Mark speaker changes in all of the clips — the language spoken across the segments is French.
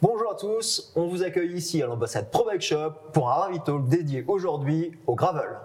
Speaker 1: Bonjour à tous, on vous accueille ici à l'ambassade Pro Bike Shop pour un Ravi Talk dédié aujourd'hui au gravel.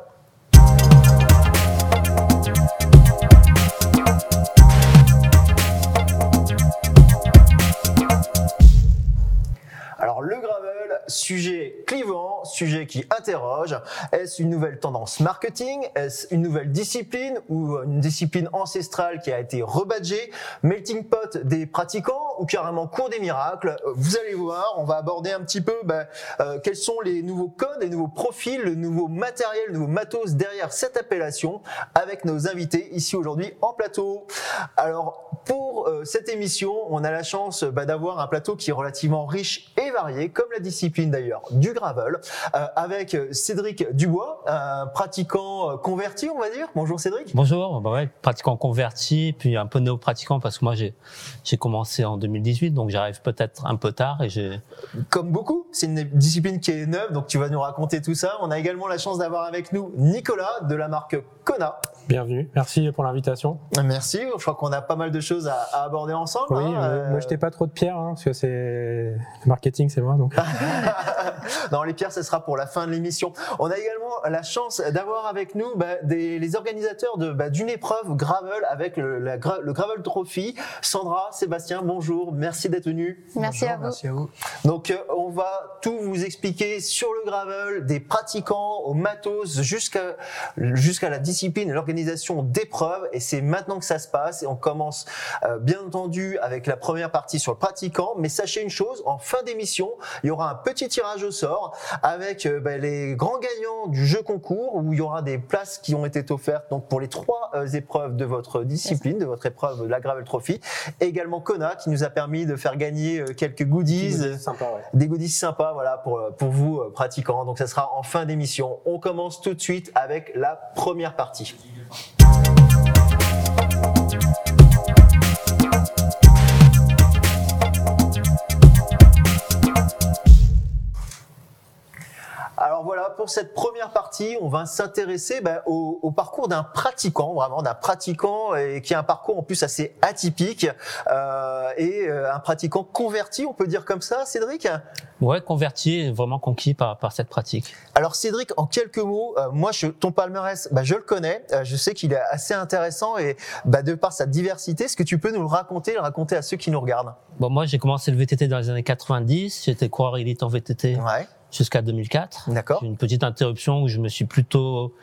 Speaker 1: Alors le gravel, sujet clivant, sujet qui interroge. Est-ce une nouvelle tendance marketing? Est-ce une nouvelle discipline ou une discipline ancestrale qui a été rebadgée? Melting pot des pratiquants ou carrément cours des miracles Vous allez voir, on va aborder un petit peu ben, euh, quels sont les nouveaux codes, les nouveaux profils, le nouveau matériel, le nouveau matos derrière cette appellation avec nos invités ici aujourd'hui en plateau. Alors pour euh, cette émission, on a la chance bah, d'avoir un plateau qui est relativement riche et varié, comme la discipline d'ailleurs du gravel, euh, avec Cédric Dubois, un pratiquant euh, converti, on va dire. Bonjour Cédric.
Speaker 2: Bonjour, bah ouais, pratiquant converti, puis un peu néo-pratiquant parce que moi j'ai commencé en 2018, donc j'arrive peut-être un peu tard et j'ai.
Speaker 1: Comme beaucoup, c'est une discipline qui est neuve, donc tu vas nous raconter tout ça. On a également la chance d'avoir avec nous Nicolas de la marque Kona.
Speaker 3: Bienvenue, merci pour l'invitation.
Speaker 1: Merci, je crois qu'on a pas mal de choses à, à aborder ensemble.
Speaker 3: Oui,
Speaker 1: hein,
Speaker 3: euh,
Speaker 1: euh,
Speaker 3: pas trop de pierres, hein, parce que c'est le marketing, c'est moi. Donc.
Speaker 1: non, les pierres, ce sera pour la fin de l'émission. On a également la chance d'avoir avec nous bah, des, les organisateurs de bah, d'une épreuve gravel avec le, la gra- le Gravel Trophy. Sandra, Sébastien, bonjour, merci d'être venus.
Speaker 4: Merci à vous.
Speaker 3: à vous.
Speaker 1: Donc, euh, on va tout vous expliquer sur le gravel, des pratiquants au matos jusqu'à jusqu'à la discipline et l'organisation d'épreuves. Et c'est maintenant que ça se passe. Et on commence, euh, bien entendu, avec la première partie sur le pratiquant. Mais sachez une chose, en fin d'émission, il y aura un petit tirage au sort avec euh, ben, les grands gagnants du jeu concours où il y aura des places qui ont été offertes donc pour les trois euh, épreuves de votre discipline, de votre épreuve de la Gravel Trophy. Et également Kona qui nous a permis de faire gagner euh, quelques goodies
Speaker 3: C'est sympa, ouais.
Speaker 1: des goodies sympas voilà pour pour vous euh, pratiquants. Donc ça sera en fin d'émission. On commence tout de suite avec la première partie. Alors voilà, pour cette première partie, on va s'intéresser ben, au, au parcours d'un pratiquant, vraiment d'un pratiquant et qui a un parcours en plus assez atypique euh, et euh, un pratiquant converti, on peut dire comme ça, Cédric?
Speaker 2: Ouais, converti et vraiment conquis par, par cette pratique.
Speaker 1: Alors Cédric, en quelques mots, euh, moi je, ton palmarès, bah, je le connais, euh, je sais qu'il est assez intéressant et bah, de par sa diversité, est-ce que tu peux nous le raconter, le raconter à ceux qui nous regardent?
Speaker 2: Bon, moi j'ai commencé le VTT dans les années 90, j'étais coureur élite en VTT
Speaker 1: Ouais,
Speaker 2: jusqu'à 2004.
Speaker 1: d'accord.
Speaker 2: Une petite interruption où je me suis plutôt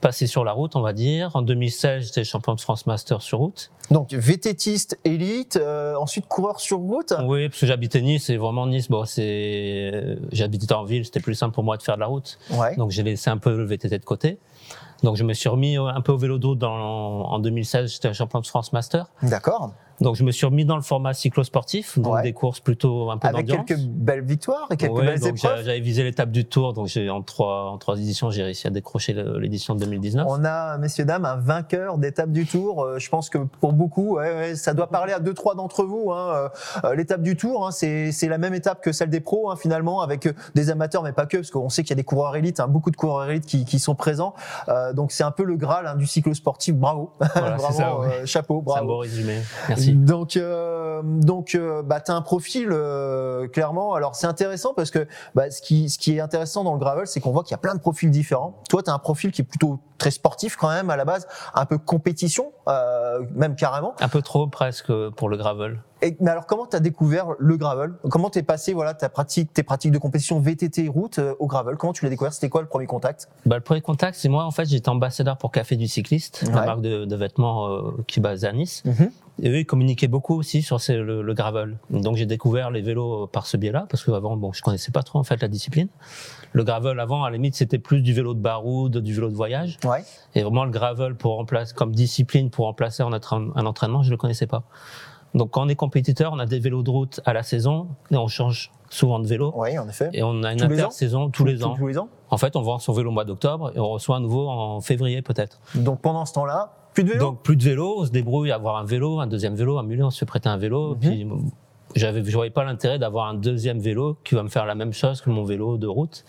Speaker 2: passé sur la route, on va dire. En 2016, j'étais champion de France Master sur route.
Speaker 1: Donc vététiste élite, euh, ensuite coureur sur route.
Speaker 2: Oui, parce que j'habitais Nice et vraiment Nice, bon, c'est, j'habitais en ville, c'était plus simple pour moi de faire de la route.
Speaker 1: Ouais.
Speaker 2: Donc j'ai laissé un peu le VTT de côté. Donc je me suis remis un peu au vélo d'eau dans, en 2016, j'étais champion de France Master.
Speaker 1: D'accord.
Speaker 2: Donc je me suis remis dans le format cyclo-sportif, donc
Speaker 1: Ouais.
Speaker 2: des courses plutôt un peu
Speaker 1: Avec quelques belles victoires et quelques
Speaker 2: Ouais,
Speaker 1: belles
Speaker 2: donc
Speaker 1: épreuves.
Speaker 2: j'avais visé l'étape du Tour, donc j'ai en trois en trois éditions j'ai réussi à décrocher l'édition de 2019.
Speaker 1: On a, messieurs, dames, un vainqueur d'étape du Tour. Euh, je pense que pour beaucoup, ouais, ça doit parler à deux, trois d'entre vous. Hein. Euh, L'étape du Tour, hein, c'est c'est la même étape que celle des pros, hein, finalement, avec euh, des amateurs, mais pas que, parce qu'on sait qu'il y a des coureurs élites, hein, beaucoup de coureurs élites qui, qui sont présents. Euh, donc c'est un peu le Graal hein, du cyclo-sportif. Bravo,
Speaker 2: Voilà,
Speaker 1: Vraiment,
Speaker 2: ça.
Speaker 1: euh, chapeau,
Speaker 2: C'est un
Speaker 1: bravo.
Speaker 2: beau résumé. Merci.
Speaker 1: Donc, euh, donc, euh, bah, t'as un profil euh, clairement. Alors, c'est intéressant parce que bah, ce qui, ce qui est intéressant dans le gravel, c'est qu'on voit qu'il y a plein de profils différents. Toi, t'as un profil qui est plutôt très sportif quand même à la base, un peu compétition, euh, même carrément.
Speaker 2: Un peu trop presque pour le gravel.
Speaker 1: Et, mais alors, comment t'as découvert le gravel? Comment t'es passé, voilà, ta pratique, tes pratiques de compétition VTT route euh, au gravel? Comment tu l'as découvert? C'était quoi le premier contact?
Speaker 2: Bah, le premier contact, c'est moi en fait j'étais ambassadeur pour Café du cycliste,
Speaker 1: Ouais.
Speaker 2: la marque de, de vêtements euh, qui est basée à Nice. Et eux, ils communiquaient beaucoup aussi sur ces- le, le gravel. Donc j'ai découvert les vélos euh, par ce biais-là, parce qu'avant, bon, je connaissais pas trop en fait la discipline. Le gravel avant, à la limite, c'était plus du vélo de baroud, du vélo de voyage.
Speaker 1: Ouais.
Speaker 2: Et vraiment le gravel pour remplacer, comme discipline pour remplacer un entraînement, je le connaissais pas. Donc quand on est compétiteur, on a des vélos de route à la saison et on change souvent de vélo.
Speaker 1: Oui, en effet.
Speaker 2: Et on a une
Speaker 1: Tous
Speaker 2: intersaison tous les ans.
Speaker 1: Tous les ans.
Speaker 2: En fait, on vend son vélo au mois d'octobre et on reçoit un nouveau en février peut-être.
Speaker 1: Donc pendant ce temps-là, plus de vélo.
Speaker 2: Donc plus de vélo, on se débrouille à avoir un vélo, un deuxième vélo, un mulet, on se fait prêter un vélo. Puis j'avais, je voyais pas l'intérêt d'avoir un deuxième vélo qui va me faire la même chose que mon vélo de route.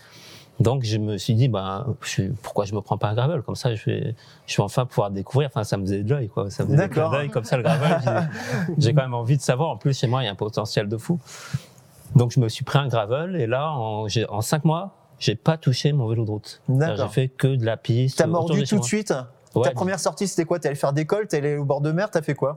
Speaker 2: Donc je me suis dit, ben, je pourquoi je me prends pas un gravel? Comme ça, je vais, je vais enfin pouvoir découvrir. Enfin, ça me faisait de l'œil, quoi. Ça me faisait clins d'œil comme ça le gravel. j'ai- quand même envie de savoir. En plus, chez moi, il y a un potentiel de fou. Donc je me suis pris un gravel et là, en, en cinq mois, j'ai pas touché mon vélo de route. J'ai fait que de la piste.
Speaker 1: T'as mordu
Speaker 2: de
Speaker 1: tout de suite?
Speaker 2: Ouais,
Speaker 1: Ta première sortie, c'était quoi? T'es allé faire des cols, t'es allé au bord de mer, t'as fait quoi?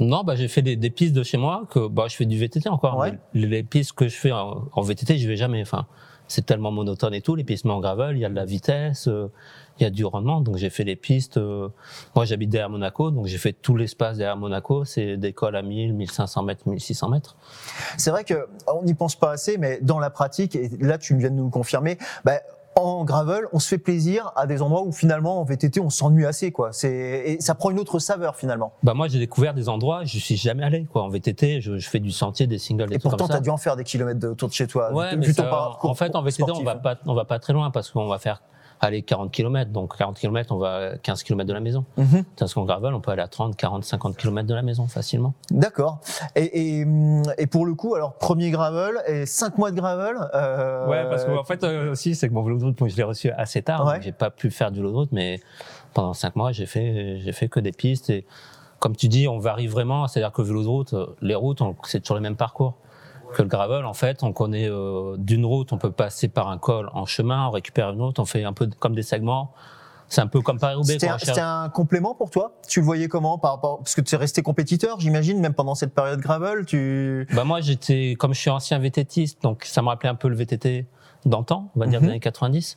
Speaker 2: Non, bah, j'ai fait des, des pistes de chez moi que bah, je fais du VTT encore.
Speaker 1: Ouais.
Speaker 2: mais Les, les pistes que je fais en, en VTT, je vais jamais. Enfin, c'est tellement monotone et tout. Les pistes en gravel, il y a de la vitesse, euh, il y a du rendement. Donc j'ai fait les pistes. euh, moi, j'habite derrière Monaco, donc j'ai fait tout l'espace derrière Monaco. C'est des cols à 1000, 1500 mètres, 1600 mètres.
Speaker 1: C'est vrai que on n'y pense pas assez, mais dans la pratique, et là tu viens de nous le confirmer, bah, en gravel, on se fait plaisir à des endroits où finalement en VTT on s'ennuie assez quoi. C'est et ça prend une autre saveur finalement.
Speaker 2: Bah moi, j'ai découvert des endroits, je suis jamais allé. Quoi. En VTT, je, je fais du sentier, des singles, des
Speaker 1: Et pourtant t'as dû en faire des kilomètres de- autour de chez toi.
Speaker 2: Ouais, mais ça, en fait, en VTT, on va pas, on va pas très loin parce qu'on va faire aller 40 km. Donc 40 km, on va à 15 km de la maison.
Speaker 1: Mhm.
Speaker 2: Parce qu'en gravel, on peut aller à 30, 40, 50 km de la maison facilement.
Speaker 1: D'accord. Et, et, et pour le coup, alors premier gravel et cinq mois de gravel. euh,
Speaker 2: Ouais, parce qu'en fait euh, aussi, c'est que mon vélo de route, moi, je l'ai reçu assez tard,
Speaker 1: Ouais.
Speaker 2: j'ai pas pu faire du vélo de route, mais pendant cinq mois, j'ai fait, j'ai fait que des pistes et comme tu dis, on varie vraiment, c'est-à-dire que le vélo de route, euh, les routes, on- c'est toujours les mêmes parcours. Que le gravel, en fait, on connaît euh, d'une route, on peut passer par un col en chemin, on récupère une autre, on fait un peu comme des segments. C'est un peu comme Paris-Roubaix.
Speaker 1: C'était un,
Speaker 2: cherche-
Speaker 1: un complément pour toi? Tu le voyais comment par rapport Parce que tu es resté compétiteur, j'imagine, même pendant cette période gravel. Tu
Speaker 2: Bah moi j'étais comme je suis ancien VTTiste donc ça me rappelait un peu le VTT d'antan on va dire
Speaker 1: Mhm.
Speaker 2: des années 90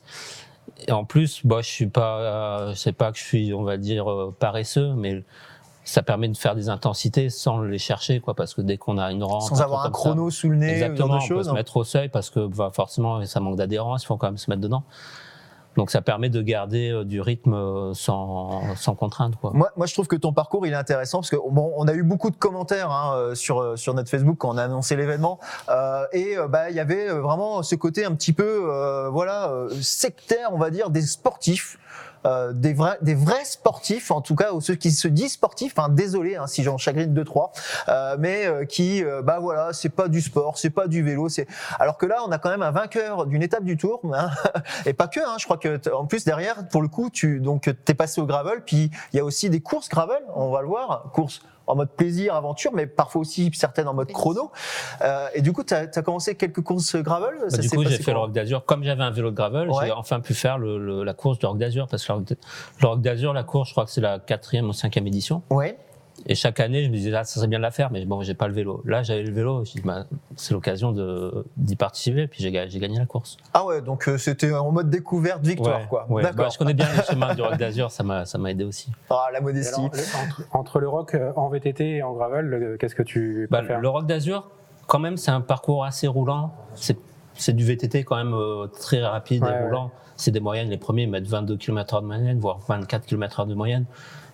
Speaker 2: et en plus bah je suis pas euh, je sais pas que je suis on va dire euh, paresseux mais ça permet de faire des intensités sans les chercher quoi parce que dès qu'on a une rente
Speaker 1: sans avoir un
Speaker 2: ça,
Speaker 1: chrono sous le nez,
Speaker 2: exactement on peut se mettre au seuil parce que bah, forcément ça manque d'adhérence il faut quand même se mettre dedans donc ça permet de garder euh, du rythme euh, sans sans contrainte quoi
Speaker 1: Moi, moi, je trouve que ton parcours il est intéressant parce que bon, on a eu beaucoup de commentaires hein, euh, sur sur notre Facebook quand on a annoncé l'événement euh, et bah il y avait vraiment ce côté un petit peu euh, voilà euh, sectaire, on va dire, des sportifs. Euh, des vrais, des vrais sportifs, en tout cas, ou ceux qui se disent sportifs. Hein, désolé hein, si j'en chagrine deux trois, euh, mais euh, qui, euh, bah voilà, c'est pas du sport, c'est pas du vélo, c'est. Alors que là, on a quand même un vainqueur d'une étape du Tour, hein, et pas que. Hein, je crois que en plus derrière, pour le coup, tu donc t'es passé au gravel, puis il y a aussi des courses gravel, on va le voir, courses en mode plaisir, aventure, mais parfois aussi certaines en mode chrono. Euh, et du coup, tu as, commencé quelques courses gravel?
Speaker 2: Bah,
Speaker 1: ça
Speaker 2: du coup, j'ai fait le Rock d'Azur. Comme j'avais un vélo de gravel,
Speaker 1: Ouais.
Speaker 2: j'ai enfin pu faire le, le- la course du Rock d'Azur. Parce que le Rock d- le Rock d'Azur, la course, je crois que c'est la quatrième ou cinquième édition.
Speaker 1: Ouais.
Speaker 2: Et chaque année, je me disais, ah, ça serait bien de la faire, mais bon, j'ai pas le vélo. Là, j'avais le vélo, je bah, c'est l'occasion d'y participer, puis j'ai ga- j'ai gagné la course.
Speaker 1: Ah ouais, donc euh, c'était en mode découverte, victoire,
Speaker 2: Ouais,
Speaker 1: quoi.
Speaker 2: ouais.
Speaker 1: D'accord.
Speaker 2: Bah, je connais bien les chemins du Rock d'Azur, ça m'a ça m'a aidé aussi.
Speaker 1: Ah, la modestie.
Speaker 3: alors, le- entre, entre le rock euh, en VTT et en gravel, le- qu'est-ce que tu
Speaker 2: Bah,
Speaker 3: préfères?
Speaker 2: le Rock d'Azur, quand même, c'est un parcours assez roulant. C'est du VTT quand même euh, très rapide
Speaker 3: Ouais,
Speaker 2: et
Speaker 3: ouais.
Speaker 2: roulant. C'est des moyennes. Les premiers mettent 22 km/h de moyenne, voire 24 km/h de moyenne.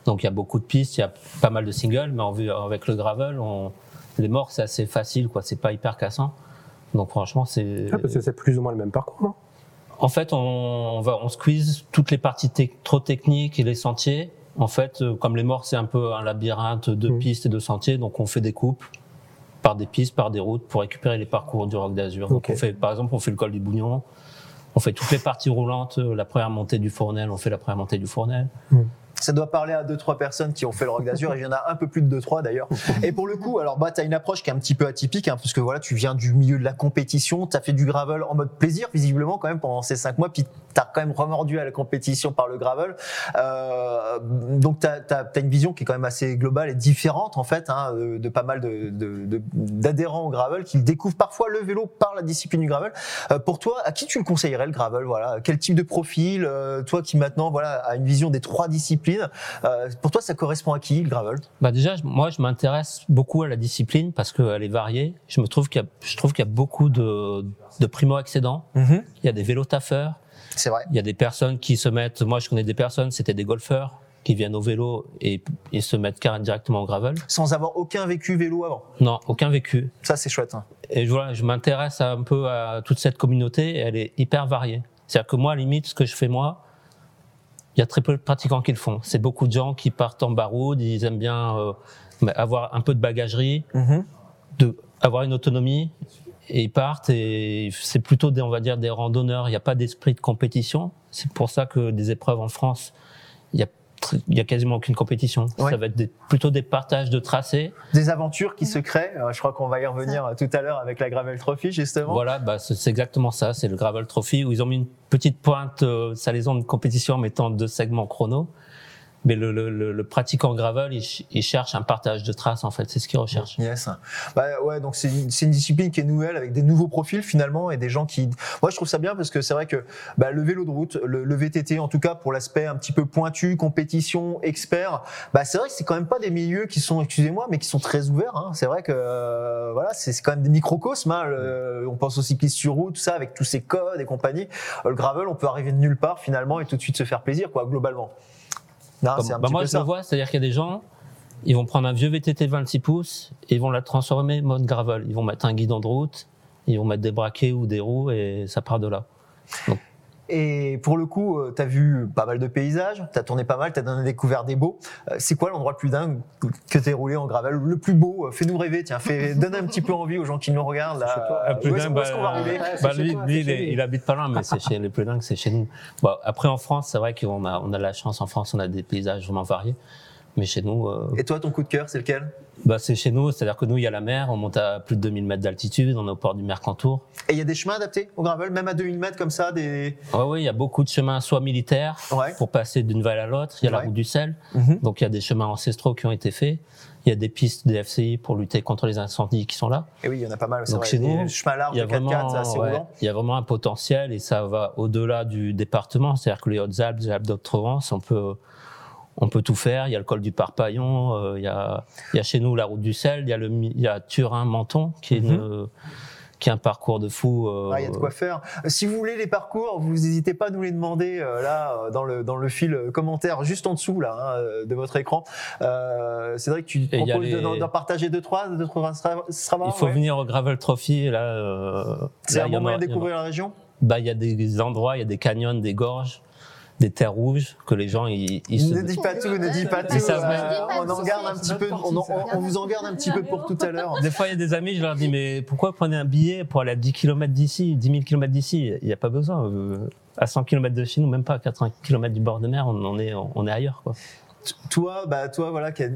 Speaker 2: Donc il y a beaucoup de pistes, il y a pas mal de singles, mais en vue avec le gravel, on, les morts c'est assez facile, quoi. C'est pas hyper cassant. Donc franchement, c'est.
Speaker 3: Ah, parce que c'est plus ou moins le même parcours, non?
Speaker 2: En fait, on, on va, on squeeze toutes les parties trop techniques et les sentiers. En fait, euh, comme les morts, c'est un peu un labyrinthe de
Speaker 3: Mhm.
Speaker 2: pistes et de sentiers, donc on fait des coupes par des pistes, par des routes pour récupérer les parcours du Roc d'Azur. Donc
Speaker 3: Ok.
Speaker 2: on fait, par exemple, on fait le col du Bougnon, on fait toutes les parties roulantes, euh, la première montée du Fournel, on fait la première montée du Fournel.
Speaker 1: Ça doit parler à deux trois personnes qui ont fait le Rock d'Azur et il y en a un peu plus de deux trois d'ailleurs. Et pour le coup, alors bah t'as une approche qui est un petit peu atypique hein, parce que voilà, tu viens du milieu de la compétition, t'as fait du gravel en mode plaisir visiblement quand même pendant ces cinq mois, puis t'as quand même remordu à la compétition par le gravel. Euh, donc t'as as, une vision qui est quand même assez globale et différente en fait hein, de, pas mal de- de- de- d'adhérents au gravel qui découvrent parfois le vélo par la discipline du gravel. Euh, pour toi, à qui tu le conseillerais le gravel Voilà, quel type de profil? Euh, Toi qui maintenant voilà a une vision des trois disciplines, euh, pour toi ça correspond à qui le gravel?
Speaker 2: Bah déjà, moi, je m'intéresse beaucoup à la discipline parce qu'elle est variée. Je me trouve qu'il y a, je trouve qu'il y a beaucoup de, de primo-accédants. Il y a des vélos taffeurs.
Speaker 1: C'est vrai.
Speaker 2: Il y a des personnes qui se mettent, moi je connais des personnes, c'était des golfeurs qui viennent au vélo et, et se mettent carrément directement au gravel.
Speaker 1: Sans avoir aucun vécu vélo avant.
Speaker 2: Non, aucun vécu.
Speaker 1: Ça c'est chouette. hein.
Speaker 2: Et voilà, je m'intéresse un peu à toute cette communauté et elle est hyper variée. C'est-à-dire que moi, à la limite, ce que je fais moi, il y a très peu de pratiquants qui le font. C'est beaucoup de gens qui partent en baroude, ils aiment bien euh, bah, avoir un peu de bagagerie, de avoir une autonomie et ils partent et c'est plutôt des, on va dire des randonneurs. Il n'y a pas d'esprit de compétition. C'est pour ça que des épreuves en France il y a il y a quasiment aucune compétition.
Speaker 1: Ouais.
Speaker 2: Ça va être des- plutôt des partages de tracés.
Speaker 1: Des aventures qui se créent. Euh, Je crois qu'on va y revenir euh, tout à l'heure avec la Gravel Trophy, justement.
Speaker 2: Voilà, bah, c'est c'est exactement ça. C'est le Gravel Trophy où ils ont mis une petite pointe euh, salaison de compétition en mettant deux segments chrono. Mais le, le, le, le pratiquant gravel, il, ch- il cherche un partage de traces en fait. C'est ce qu'il recherche.
Speaker 1: Yes. Bah ouais, donc c'est une, une discipline qui est nouvelle avec des nouveaux profils finalement et des gens qui. Moi, je trouve ça bien parce que c'est vrai que bah, le vélo de route, le, le VTT, en tout cas pour l'aspect un petit peu pointu, compétition, expert, bah c'est vrai que c'est quand même pas des milieux qui sont, excusez-moi, mais qui sont très ouverts. Hein. C'est vrai que euh, voilà, c'est quand même des microcosmes. Hein. On pense aux cyclistes sur route, tout ça, avec tous ces codes et compagnie. Le gravel, on peut arriver de nulle part finalement et tout de suite se faire plaisir, quoi, globalement. Non,
Speaker 2: Bah,
Speaker 1: un
Speaker 2: bah,
Speaker 1: petit
Speaker 2: moi,
Speaker 1: peu
Speaker 2: je
Speaker 1: ça.
Speaker 2: le vois, c'est-à-dire qu'il y a des gens, ils vont prendre un vieux VTT 26 pouces et ils vont la transformer mode gravel. Ils vont mettre un guidon de route, ils vont mettre des braquets ou des roues et ça part de là.
Speaker 1: Et pour le coup, tu as vu pas mal de paysages, tu as tourné pas mal, tu as découvert des beaux. Euh, C'est quoi l'endroit le plus dingue que tu roulé en gravel Le plus beau euh, Fais-nous rêver, tiens, fais, donne un petit peu envie aux gens qui nous regardent. Là.
Speaker 2: Un plus dingue,
Speaker 1: qu'on va
Speaker 2: bah,
Speaker 1: rouler
Speaker 2: bah, lui,
Speaker 3: toi,
Speaker 2: lui, il, est- habite pas loin, mais c'est chez les plus dingues, c'est chez nous. Bon, après, en France, c'est vrai qu'on a, on a la chance. En France, on a des paysages vraiment variés. Mais chez nous, euh,
Speaker 1: Et toi, ton coup de cœur, c'est lequel?
Speaker 2: bah, c'est chez nous. C'est-à-dire que nous, il y a la mer, on monte à plus de 2000 mètres d'altitude, on est au port du Mercantour.
Speaker 1: Et il y a des chemins adaptés au gravel, même à 2000 mètres comme ça des...
Speaker 2: Ouais, oui, il y a beaucoup de chemins, soit militaires,
Speaker 1: Ouais.
Speaker 2: pour passer d'une vallée à l'autre. Il y a
Speaker 1: Ouais.
Speaker 2: la route du sel.
Speaker 1: Mhm.
Speaker 2: Donc, il y a des chemins ancestraux qui ont été faits. Il y a des pistes des FCI pour lutter contre les incendies qui sont là.
Speaker 1: Et oui, il y en a pas mal.
Speaker 2: Donc
Speaker 1: vrai.
Speaker 2: chez nous,
Speaker 1: chemins larges
Speaker 2: Il y a
Speaker 1: de 4x4,
Speaker 2: vraiment,
Speaker 1: c'est assez
Speaker 2: ouais, il y a vraiment un potentiel et ça va au-delà du département. C'est-à-dire que les Hautes-Alpes, les Alpes d'Haute-Provence, on peut, on peut tout faire. Il y a le col du Parpaillon, euh, il, y a, il y a chez nous la route du sel, il y a, le, il y a Turin-Menton qui est une, qui est un parcours de fou. euh,
Speaker 1: Ah, il y a de quoi faire. Euh, Si vous voulez les parcours, vous n'hésitez pas à nous les demander euh, là euh, dans le dans le fil euh, commentaire juste en dessous là hein, euh, de votre écran. Euh, que tu
Speaker 2: a
Speaker 1: proposes de-
Speaker 2: les-
Speaker 1: d'en d'en partager deux trois, deux trois Strava.
Speaker 2: Il faut
Speaker 1: ouais.
Speaker 2: venir au Gravel Trophy. Là, euh,
Speaker 1: C'est un bon moyen de découvrir la région.
Speaker 2: Bah, il y a des endroits, il y a des canyons, des gorges, des terres rouges que les gens ils, ils se
Speaker 1: Ne dis pas tout, ne dis pas tout. Euh, on en garde un petit peu, on, en- on- on vous en garde un petit peu pour tout à l'heure.
Speaker 2: Des fois, il y a des amis, je leur dis, mais pourquoi prenez un billet pour aller à 10 km d'ici, 10 000 km d'ici? Il n'y a pas besoin. euh, À 100 km de chez nous, même pas à 80 km du bord de mer, on, on est, on est ailleurs. Quoi.
Speaker 1: Toi, bah toi voilà qui a,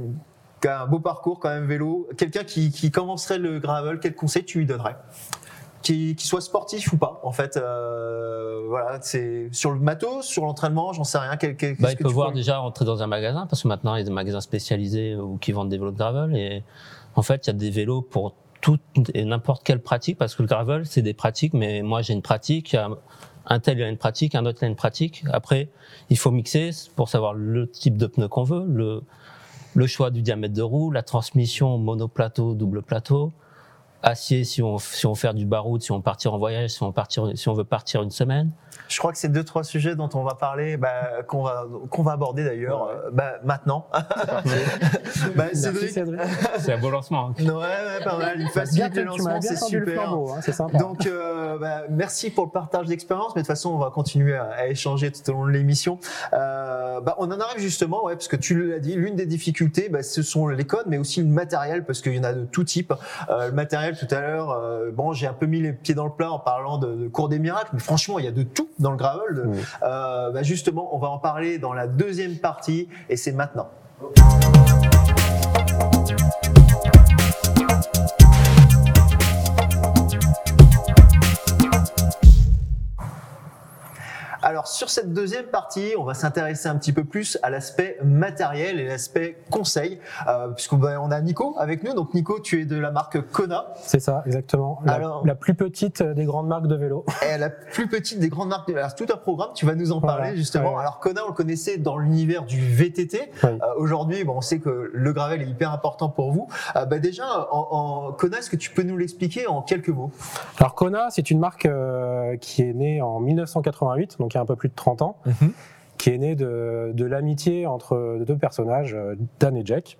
Speaker 1: qui a un beau parcours quand même vélo. Quelqu'un qui, qui commencerait le gravel, quel conseil tu lui donnerais? Qui, qui soit sportif ou pas, en fait, euh, voilà, c'est sur le matos, sur l'entraînement, j'en sais rien. Quel, quel-
Speaker 2: Bah, il
Speaker 1: que
Speaker 2: peut voir déjà rentrer dans un magasin, parce que maintenant, il y a des magasins spécialisés ou qui vendent des vélos de gravel. Et en fait, il y a des vélos pour toute et n'importe quelle pratique, parce que le gravel, c'est des pratiques, mais moi, j'ai une pratique. il y a Un tel il a une pratique, un autre il a une pratique. Après, il faut mixer pour savoir le type de pneu qu'on veut, le, le choix du diamètre de roue, la transmission monoplateau, double plateau, acier si on, si on veut faire du baroud, si on veut partir en voyage, si on, partir, si on veut partir une semaine?
Speaker 1: Je crois que c'est deux trois sujets dont on va parler, bah, qu'on va qu'on va aborder d'ailleurs, euh, bah, maintenant. bah,
Speaker 3: Merci
Speaker 1: Cédric,
Speaker 3: Cédric.
Speaker 2: C'est un beau lancement.
Speaker 1: ouais, ouais, pas mal. Il
Speaker 3: Bien
Speaker 1: facilite c'est
Speaker 3: le
Speaker 1: super.
Speaker 3: flambeau, hein, c'est sympa.
Speaker 1: Donc, euh, bah, merci pour le partage d'expérience, mais de toute façon, on va continuer à, à échanger tout au long de l'émission. Euh, bah, on en arrive justement, ouais, parce que tu l'as dit, l'une des difficultés, bah, ce sont les codes, mais aussi le matériel, parce qu'il y en a de tout type. Euh, le matériel, tout à l'heure, euh, bon, j'ai un peu mis les pieds dans le plat en parlant de, de cours des miracles, mais franchement, il y a de tout dans le gravel.
Speaker 3: Oui.
Speaker 1: Euh, bah, justement, on va en parler dans la deuxième partie, et c'est maintenant. Alors sur cette deuxième partie, on va s'intéresser un petit peu plus à l'aspect matériel et l'aspect conseil, euh, puisqu'on on a Nico avec nous. Donc Nico, tu es de la marque Kona,
Speaker 3: C'est ça, exactement. La,
Speaker 1: Alors-
Speaker 3: la plus petite des grandes marques de vélo.
Speaker 1: et la plus petite des grandes marques. Alors c'est tout un programme, tu vas nous en parler
Speaker 3: Voilà.
Speaker 1: justement.
Speaker 3: Ouais.
Speaker 1: Alors Kona, on le connaissait dans l'univers du VTT.
Speaker 3: Oui.
Speaker 1: Euh, Aujourd'hui, bon, on sait que le gravel est hyper important pour vous. Euh, bah déjà, en, en Kona, est-ce que tu peux nous l'expliquer en quelques mots?
Speaker 3: Alors Kona, c'est une marque qui est née en 1988, donc a un peu plus de 30 ans, qui est née de, de l'amitié entre deux personnages, euh, Dan et Jack,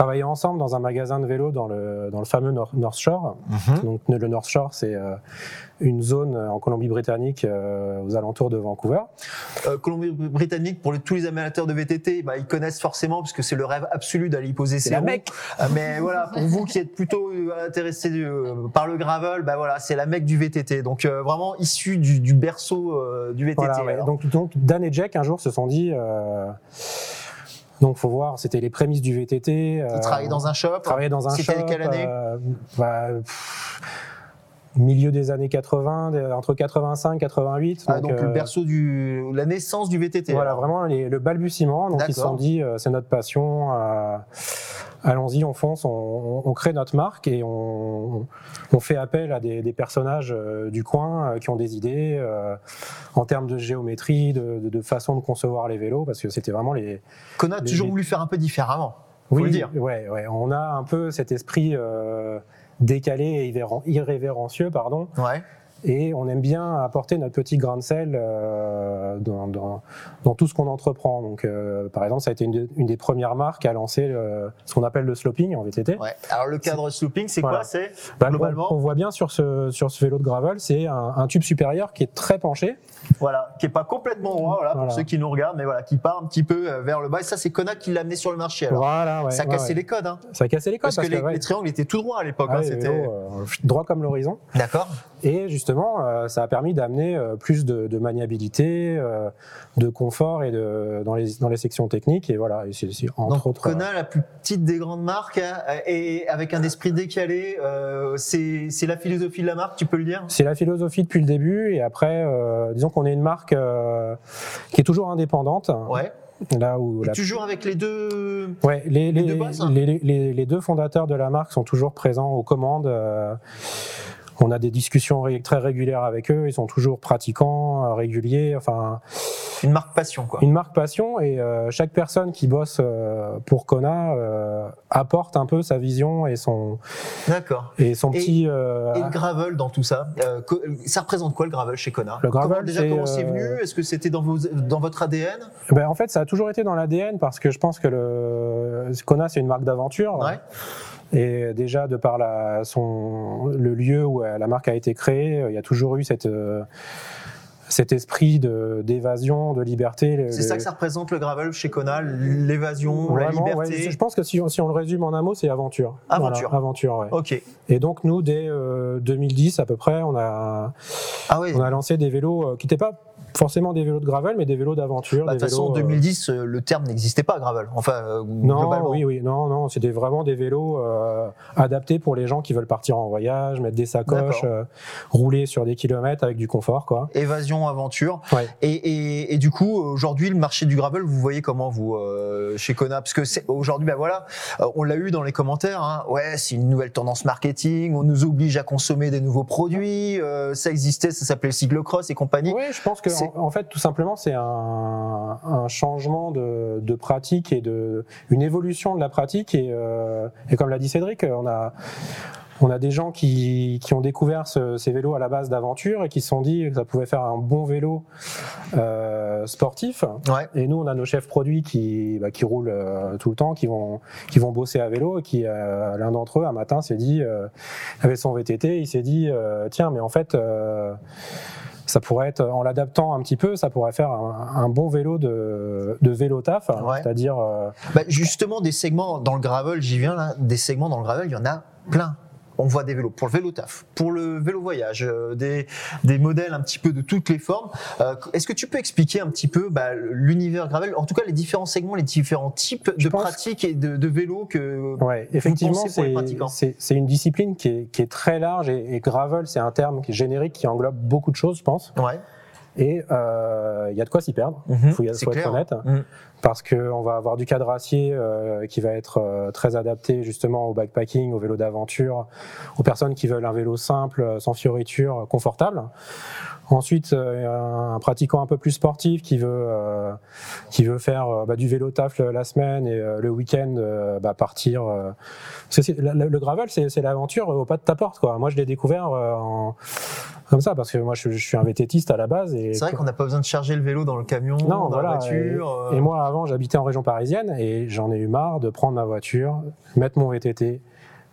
Speaker 3: travaillait ensemble dans un magasin de vélo dans le, dans le fameux Nor- North Shore.
Speaker 1: Mhm.
Speaker 3: Donc le North Shore, c'est euh, une zone en Colombie-Britannique euh, aux alentours de Vancouver.
Speaker 1: Euh, Colombie-Britannique, pour tous les amateurs de VTT, bah, ils connaissent forcément parce que c'est le rêve absolu d'aller y poser ses
Speaker 3: la. Mecque.
Speaker 1: Euh, Mais voilà, pour vous qui êtes plutôt euh, intéressés euh, par le gravel, bah voilà, c'est la mecque du VTT. Donc euh, vraiment issu du, du berceau euh, du VTT.
Speaker 3: Voilà, ouais. donc, donc Dan et Jack un jour se sont dit. Euh, donc faut voir, c'était les prémices du VTT.
Speaker 1: Ils
Speaker 3: euh,
Speaker 1: travaillaient dans un shop.
Speaker 3: travaillait dans un shop.
Speaker 1: C'était quelle année
Speaker 3: euh, bah, pff, Milieu des années 80, des- entre 85 88.
Speaker 1: Ah, donc
Speaker 3: euh,
Speaker 1: le berceau du, la naissance du VTT.
Speaker 3: Voilà,
Speaker 1: alors.
Speaker 3: vraiment les- le balbutiement. Donc ils se sont dit, euh, c'est notre passion. euh, Allons-y, on fonce, on, on- crée notre marque et on, on fait appel à des, des personnages euh, du coin euh, qui ont des idées euh, en termes de géométrie, de, de- de façon de concevoir les vélos, parce que c'était vraiment les.
Speaker 1: Qu'on a toujours
Speaker 3: les-
Speaker 1: voulu faire un peu différemment. Faut le dire.
Speaker 3: Ouais, ouais, on a un peu cet esprit euh, décalé et irrévéren- irrévérencieux, pardon,
Speaker 1: Ouais.
Speaker 3: Et on aime bien apporter notre petit grain de sel euh, dans, dans- dans tout ce qu'on entreprend. Donc, euh, par exemple, ça a été une, de- une des premières marques à lancer le- ce qu'on appelle le sloping en VTT.
Speaker 1: ouais. Alors le cadre slooping, c'est
Speaker 3: Voilà.
Speaker 1: quoi? C'est
Speaker 3: Bah,
Speaker 1: globalement-
Speaker 3: on, on voit bien sur ce, sur ce vélo de gravel, c'est un, un tube supérieur qui est très penché.
Speaker 1: voilà, qui est pas complètement droit, voilà,
Speaker 3: Voilà.
Speaker 1: pour ceux qui nous regardent, mais voilà, qui part un petit peu euh, vers le bas. Et ça, c'est Konak qui l'a amené sur le marché. Alors.
Speaker 3: voilà, ouais,
Speaker 1: ça a cassé
Speaker 3: ouais.
Speaker 1: les codes, hein.
Speaker 3: Ça a cassé les codes
Speaker 1: parce, que, les,
Speaker 3: ouais,
Speaker 1: les triangles étaient tout droits à l'époque.
Speaker 3: ah
Speaker 1: hein, c'était
Speaker 3: euh, droit comme l'horizon.
Speaker 1: d'accord.
Speaker 3: Et justement, euh, ça a permis d'amener euh, plus de, de maniabilité, euh, de confort et de, dans, les, dans les sections techniques. Et voilà, et entre
Speaker 1: Donc
Speaker 3: autres.
Speaker 1: Kona, la plus petite des grandes marques, hein, et avec un esprit décalé, c'est c'est la philosophie de la marque, tu peux le dire?
Speaker 3: C'est la philosophie depuis le début. Et après, disons qu'on est une marque qui est toujours indépendante.
Speaker 1: Ouais.
Speaker 3: Là où la-
Speaker 1: toujours avec les deux.
Speaker 3: Ouais, les,
Speaker 1: les
Speaker 3: les,
Speaker 1: deux boss, hein.
Speaker 3: les, les- les deux fondateurs de la marque sont toujours présents aux commandes. euh, on a des discussions ré- très régulières avec eux. Ils sont toujours pratiquants, euh, réguliers. Enfin,
Speaker 1: Une marque passion, quoi.
Speaker 3: une marque passion et euh, chaque personne qui bosse euh, pour Kona euh, apporte un peu sa vision et son
Speaker 1: D'accord.
Speaker 3: et son
Speaker 1: Et-
Speaker 3: petit
Speaker 1: Et le gravel dans tout ça, ça représente quoi le gravel chez Kona?
Speaker 3: Le gravel,
Speaker 1: Comment- Déjà, comment c'est venu? Est-ce que c'était dans, vos, dans votre ADN
Speaker 3: ben, en fait ça a toujours été dans l'ADN parce que je pense que le Kona c'est une marque d'aventure
Speaker 1: Ouais.
Speaker 3: Et déjà de par la, son, le lieu où euh, la marque a été créée euh, il y a toujours eu cette euh, cet esprit d'évasion de liberté
Speaker 1: C'est ça que ça représente le gravel chez Kona, l'évasion, la liberté.
Speaker 3: ouais, je pense que si on, si on le résume en un mot, c'est aventure.
Speaker 1: Aventure.
Speaker 3: Voilà, aventure, ouais.
Speaker 1: Ok.
Speaker 3: Et donc nous, dès euh, 2010 à peu près, on a,
Speaker 1: Ah
Speaker 3: on a lancé des vélos qui n'étaient pas forcément des vélos de gravel, mais des vélos d'aventure.
Speaker 1: Bah, De toute façon, en
Speaker 3: euh,
Speaker 1: 2010, euh, le terme n'existait pas, gravel. Enfin, euh,
Speaker 3: non,
Speaker 1: globalement.
Speaker 3: oui, oui, non, non, c'était vraiment des vélos euh, adaptés pour les gens qui veulent partir en voyage, mettre des sacoches, euh, rouler sur des kilomètres avec du confort, quoi.
Speaker 1: Évasion, aventure.
Speaker 3: Ouais.
Speaker 1: Et, et, et du coup, aujourd'hui, le marché du gravel, vous voyez comment vous euh, chez Kona? Parce que aujourd'hui, ben voilà, euh, on l'a eu dans les commentaires. Hein, ouais, c'est une nouvelle tendance marketing. On nous oblige à consommer des nouveaux produits. euh, ça existait, ça s'appelait le cyclocross et compagnie.
Speaker 3: Oui, je pense que en, fait, tout simplement, c'est un, changement de, pratique et de une évolution de la pratique. Et, euh, et comme l'a dit Cédric, on a on a des gens qui, qui ont découvert ce- ces vélos à la base d'aventure et qui se sont dit que ça pouvait faire un bon vélo euh, sportif.
Speaker 1: Ouais.
Speaker 3: Et nous, on a nos chefs produits qui, bah, qui roulent euh, tout le temps, qui vont, qui vont bosser à vélo et qui, euh, l'un d'entre eux, un matin, s'est dit, avec son VTT, il s'est dit, tiens, mais en fait, ça pourrait être, en l'adaptant un petit peu, ça pourrait faire un, un bon vélo de, de vélo taf,
Speaker 1: Ouais.
Speaker 3: c'est-à-dire,
Speaker 1: Bah, justement, des segments dans le gravel, j'y viens là, des segments dans le gravel, il y en a plein. On voit des vélos pour le vélo taf, pour le vélo voyage, euh, des, des modèles un petit peu de toutes les formes. Euh, Est-ce que tu peux expliquer un petit peu bah, l'univers gravel, en tout cas les différents segments, les différents types
Speaker 3: Je
Speaker 1: de pratiques et de, de vélos que
Speaker 3: Ouais, effectivement, c'est-
Speaker 1: pratiquants
Speaker 3: c'est c'est une discipline qui est, qui est très large et, et gravel, c'est un terme qui est générique qui englobe beaucoup de choses, je pense.
Speaker 1: ouais.
Speaker 3: Et euh, il y a de quoi s'y perdre.
Speaker 1: Mhm,
Speaker 3: faut, y-
Speaker 1: c'est
Speaker 3: faut être
Speaker 1: clair.
Speaker 3: honnête,
Speaker 1: Mhm.
Speaker 3: Parce qu'on va avoir du cadre acier euh, qui va être euh, très adapté justement au backpacking, au vélo d'aventure, aux personnes qui veulent un vélo simple, euh, sans fioriture, euh, confortable. Ensuite, euh, un pratiquant un peu plus sportif qui veut euh, qui veut faire bah, du vélo taf la semaine et euh, le week-end bah, partir. euh, parce que c'est- le, gravel, c'est l'aventure au pas de ta porte. Quoi. Moi, je l'ai découvert euh, en- comme ça parce que moi, je, je suis un vététiste à la base. Et
Speaker 1: C'est vrai qu'on n'a pas besoin de charger le vélo dans le camion,
Speaker 3: non,
Speaker 1: dans
Speaker 3: voilà.
Speaker 1: la voiture.
Speaker 3: Et,
Speaker 1: euh,
Speaker 3: et moi, avant, j'habitais en région parisienne et j'en ai eu marre de prendre ma voiture, mettre mon VTT,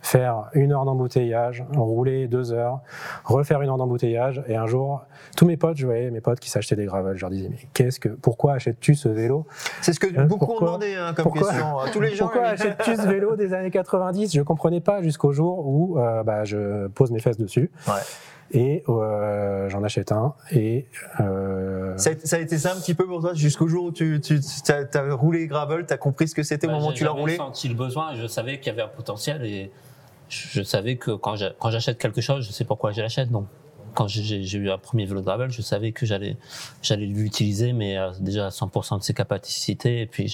Speaker 3: faire une heure d'embouteillage, rouler deux heures, refaire une heure d'embouteillage. Et un jour, tous mes potes, je voyais mes potes qui s'achetaient des gravels. Je leur disais, mais qu'est-ce que, pourquoi achètes-tu ce vélo?
Speaker 1: C'est ce que
Speaker 3: Euh,
Speaker 1: beaucoup ont
Speaker 3: pourquoi-
Speaker 1: demandé hein, comme
Speaker 3: pourquoi-
Speaker 1: question. Tous les gens.
Speaker 3: Pourquoi achètes-tu ce vélo des années 90 Je comprenais pas jusqu'au jour où euh, bah, je pose mes fesses dessus.
Speaker 1: Ouais.
Speaker 3: Et euh, j'en achète un. Et euh,
Speaker 1: Ça a, ça a été ça un petit peu pour toi jusqu'au jour où tu, tu as, roulé gravel, tu as compris ce que c'était au
Speaker 2: Bah,
Speaker 1: moment où
Speaker 2: j'ai
Speaker 1: tu l'as roulé
Speaker 2: senti le besoin, je savais qu'il y avait un potentiel et je savais que quand j'a- quand j'achète quelque chose, je sais pourquoi je l'achète. Donc, quand j'ai- j'ai j'ai eu un premier vélo de gravel, je savais que j'allais j'allais l'utiliser, mais à- déjà à 100% de ses capacités. Et puis,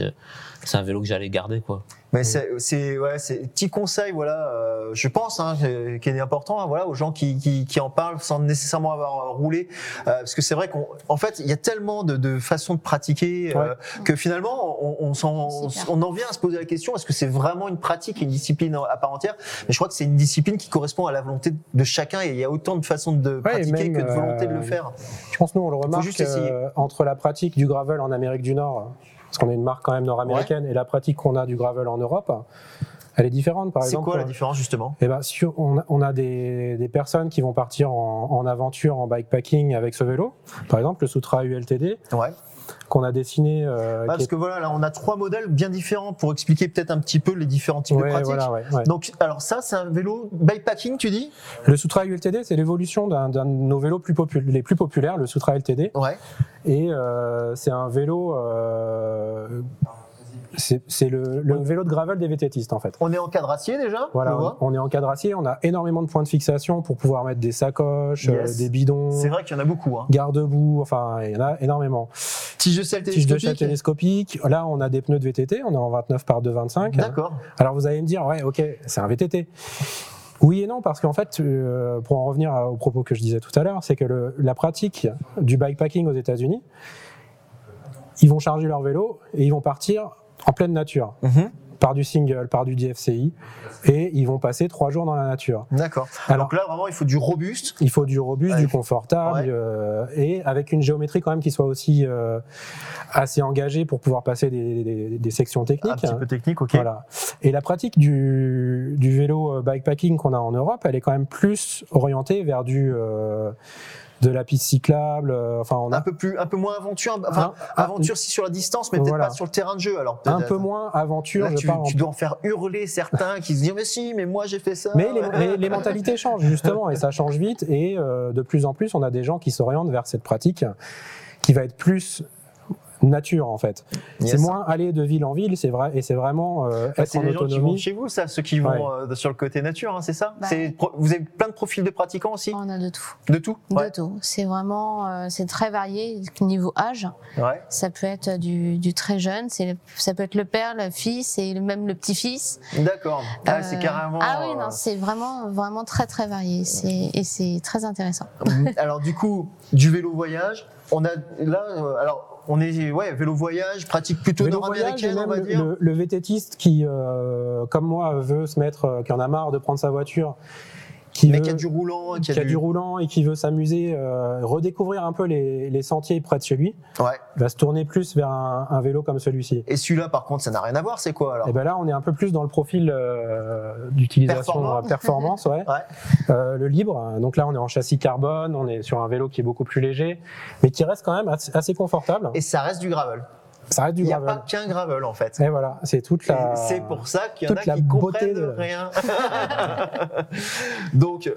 Speaker 2: c'est un vélo que j'allais garder, quoi.
Speaker 1: Mais c'est, c'est, ouais, c'est petit conseil, voilà, euh, je pense, hein, qui est important, hein, voilà, aux gens qui, qui, qui en parlent sans nécessairement avoir roulé, euh, parce que c'est vrai qu'en en fait, il y a tellement de, de façons de pratiquer euh, que finalement, on, on, s'en- on, en vient à se poser la question est-ce que c'est vraiment une pratique, une discipline à part entière? Mais je crois que c'est une discipline qui correspond à la volonté de chacun, et il y a autant de façons de pratiquer
Speaker 3: même,
Speaker 1: que de volonté de le
Speaker 3: euh,
Speaker 1: faire.
Speaker 3: Je pense nous on le remarque
Speaker 1: juste
Speaker 3: euh, entre la pratique du gravel en Amérique du Nord, parce qu'on est une marque quand même nord-américaine, et la pratique qu'on a du gravel en Europe, elle est différente. Par
Speaker 1: C'est
Speaker 3: exemple,
Speaker 1: quoi la différence justement?
Speaker 3: eh ben, si on a, on a des, des personnes qui vont partir en, en aventure, en bikepacking avec ce vélo. Par exemple, le Sutra ULTD
Speaker 1: Ouais.
Speaker 3: Qu'on a dessiné. euh,
Speaker 1: parce
Speaker 3: est-
Speaker 1: que voilà, là, on a trois modèles bien différents pour expliquer peut-être un petit peu les différents types
Speaker 3: Ouais,
Speaker 1: de pratiques.
Speaker 3: voilà, ouais, ouais.
Speaker 1: Donc, alors ça, c'est un vélo bikepacking, tu dis?
Speaker 3: Le Sutra ULTD, c'est l'évolution d'un de nos vélos plus les plus populaires, le Sutra LTD.
Speaker 1: Ouais.
Speaker 3: Et euh, c'est un vélo. euh, c'est le, vélo de gravel des vététistes en fait.
Speaker 1: On est en cadre acier déjà,
Speaker 3: Voilà, on est en cadre acier, on a énormément de points de fixation pour pouvoir mettre des sacoches,
Speaker 1: Yes.
Speaker 3: euh, des bidons,
Speaker 1: C'est vrai qu'il y en a beaucoup. Hein.
Speaker 3: garde-boue, enfin il y en a énormément.
Speaker 1: Tige de selle
Speaker 3: Tige de
Speaker 1: télescopique.
Speaker 3: télescopique, là on a des pneus de VTT, on est en 29 par 225.
Speaker 1: D'accord.
Speaker 3: Alors vous allez me dire, ouais ok, c'est un VTT. Oui et non, parce qu'en fait, euh, pour en revenir à- au propos que je disais tout à l'heure, c'est que le- la pratique du bikepacking aux États-Unis, ils vont charger leur vélo et ils vont partir en pleine nature,
Speaker 1: Mhm.
Speaker 3: par du single, par du DFCI, et ils vont passer trois jours dans la nature.
Speaker 1: D'accord.
Speaker 3: Alors,
Speaker 1: Donc là, vraiment, il faut du robuste.
Speaker 3: il faut du robuste,
Speaker 1: Ouais.
Speaker 3: du confortable,
Speaker 1: Ouais.
Speaker 3: euh, et avec une géométrie quand même qui soit aussi euh, assez engagée pour pouvoir passer des, des- des sections techniques.
Speaker 1: Un petit peu technique, ok.
Speaker 3: Voilà. Et la pratique du, du vélo euh, bikepacking qu'on a en Europe, elle est quand même plus orientée vers du euh, de la piste cyclable. euh, enfin, on
Speaker 1: Un
Speaker 3: a
Speaker 1: peu plus, un peu moins aventure. Enfin,
Speaker 3: Un-
Speaker 1: aventure si sur la distance, mais peut-être
Speaker 3: Voilà.
Speaker 1: pas sur le terrain de jeu. Alors
Speaker 3: un peu moins aventure.
Speaker 1: Là,
Speaker 3: je
Speaker 1: tu,
Speaker 3: parle en-
Speaker 1: tu dois en faire hurler certains qui se disent mais si, mais moi j'ai fait ça.
Speaker 3: Mais les, les mentalités changent justement et ça change vite et euh, de plus en plus on a des gens qui s'orientent vers cette pratique qui va être plus nature en fait.
Speaker 1: Yes.
Speaker 3: C'est moins aller de ville en ville, c'est vrai et c'est vraiment euh,
Speaker 1: Bah,
Speaker 3: être
Speaker 1: c'est
Speaker 3: en
Speaker 1: les gens qui vont
Speaker 3: autonomie.
Speaker 1: chez vous, ça, ceux qui vont
Speaker 3: Ouais.
Speaker 1: euh, sur le côté nature, hein, c'est ça
Speaker 4: Bah,
Speaker 1: Vous avez plein de profils de pratiquants aussi
Speaker 4: On a de tout.
Speaker 1: De tout
Speaker 4: De tout. C'est vraiment, euh, c'est très varié niveau âge.
Speaker 1: Ouais.
Speaker 4: Ça peut être du, du très jeune, c'est, ça peut être le père, le fils et même le petit-fils.
Speaker 1: D'accord. Ah, c'est carrément.
Speaker 4: Ah oui, non, c'est vraiment, vraiment très très varié. C'est, et c'est très intéressant.
Speaker 1: alors du coup, du vélo voyage, on a là, euh, alors on est ouais vélo voyage, pratique plutôt nord-américaine, on
Speaker 3: même
Speaker 1: va
Speaker 3: le,
Speaker 1: dire.
Speaker 3: le- le vététiste qui, euh, comme moi, veut se mettre, euh, qui en a marre de prendre sa voiture, qui,
Speaker 1: Mais
Speaker 3: veut-
Speaker 1: qui a du roulant,
Speaker 3: qui a du roulant et qui veut s'amuser, euh, redécouvrir un peu les, les sentiers près de chez lui,
Speaker 1: Ouais.
Speaker 3: va se tourner plus vers un, un vélo comme celui-ci.
Speaker 1: Et celui-là, par contre, ça n'a rien à voir. C'est quoi alors?
Speaker 3: Et ben là, on est un peu plus dans le profil euh, d'utilisation
Speaker 1: Performant.
Speaker 3: euh, performance, ouais.
Speaker 1: Ouais.
Speaker 3: Euh, le libre. Donc là, on est en châssis carbone, on est sur un vélo qui est beaucoup plus léger, mais qui reste quand même assez, assez confortable.
Speaker 1: Et ça reste du gravel.
Speaker 3: Ça reste du
Speaker 1: Il n'y a
Speaker 3: gravel.
Speaker 1: pas qu'un gravel en fait.
Speaker 3: Et voilà, c'est toute la.
Speaker 1: C'est pour ça qu'il y en a
Speaker 3: la
Speaker 1: qui
Speaker 3: beauté
Speaker 1: comprennent
Speaker 3: de-
Speaker 1: rien. Donc,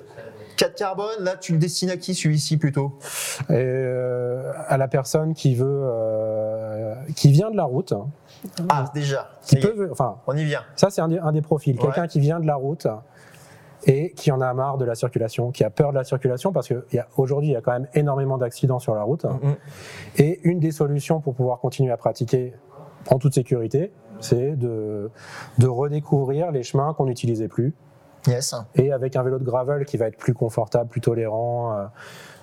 Speaker 1: 4 carbone, là, tu le destines à qui celui-ci plutôt?
Speaker 3: Et, euh, à la personne qui veut, euh, qui vient de la route,
Speaker 1: Ah, déjà.
Speaker 3: qui peut, enfin,
Speaker 1: On y vient.
Speaker 3: ça c'est un, des- un des profils,
Speaker 1: Ouais.
Speaker 3: quelqu'un qui vient de la route et qui en a marre de la circulation, qui a peur de la circulation parce qu'aujourd'hui il y a quand même énormément d'accidents sur la route.
Speaker 1: Mhm.
Speaker 3: Et une des solutions pour pouvoir continuer à pratiquer en toute sécurité, c'est de, de redécouvrir les chemins qu'on n'utilisait plus.
Speaker 1: Yes.
Speaker 3: et avec un vélo de gravel qui va être plus confortable, plus tolérant.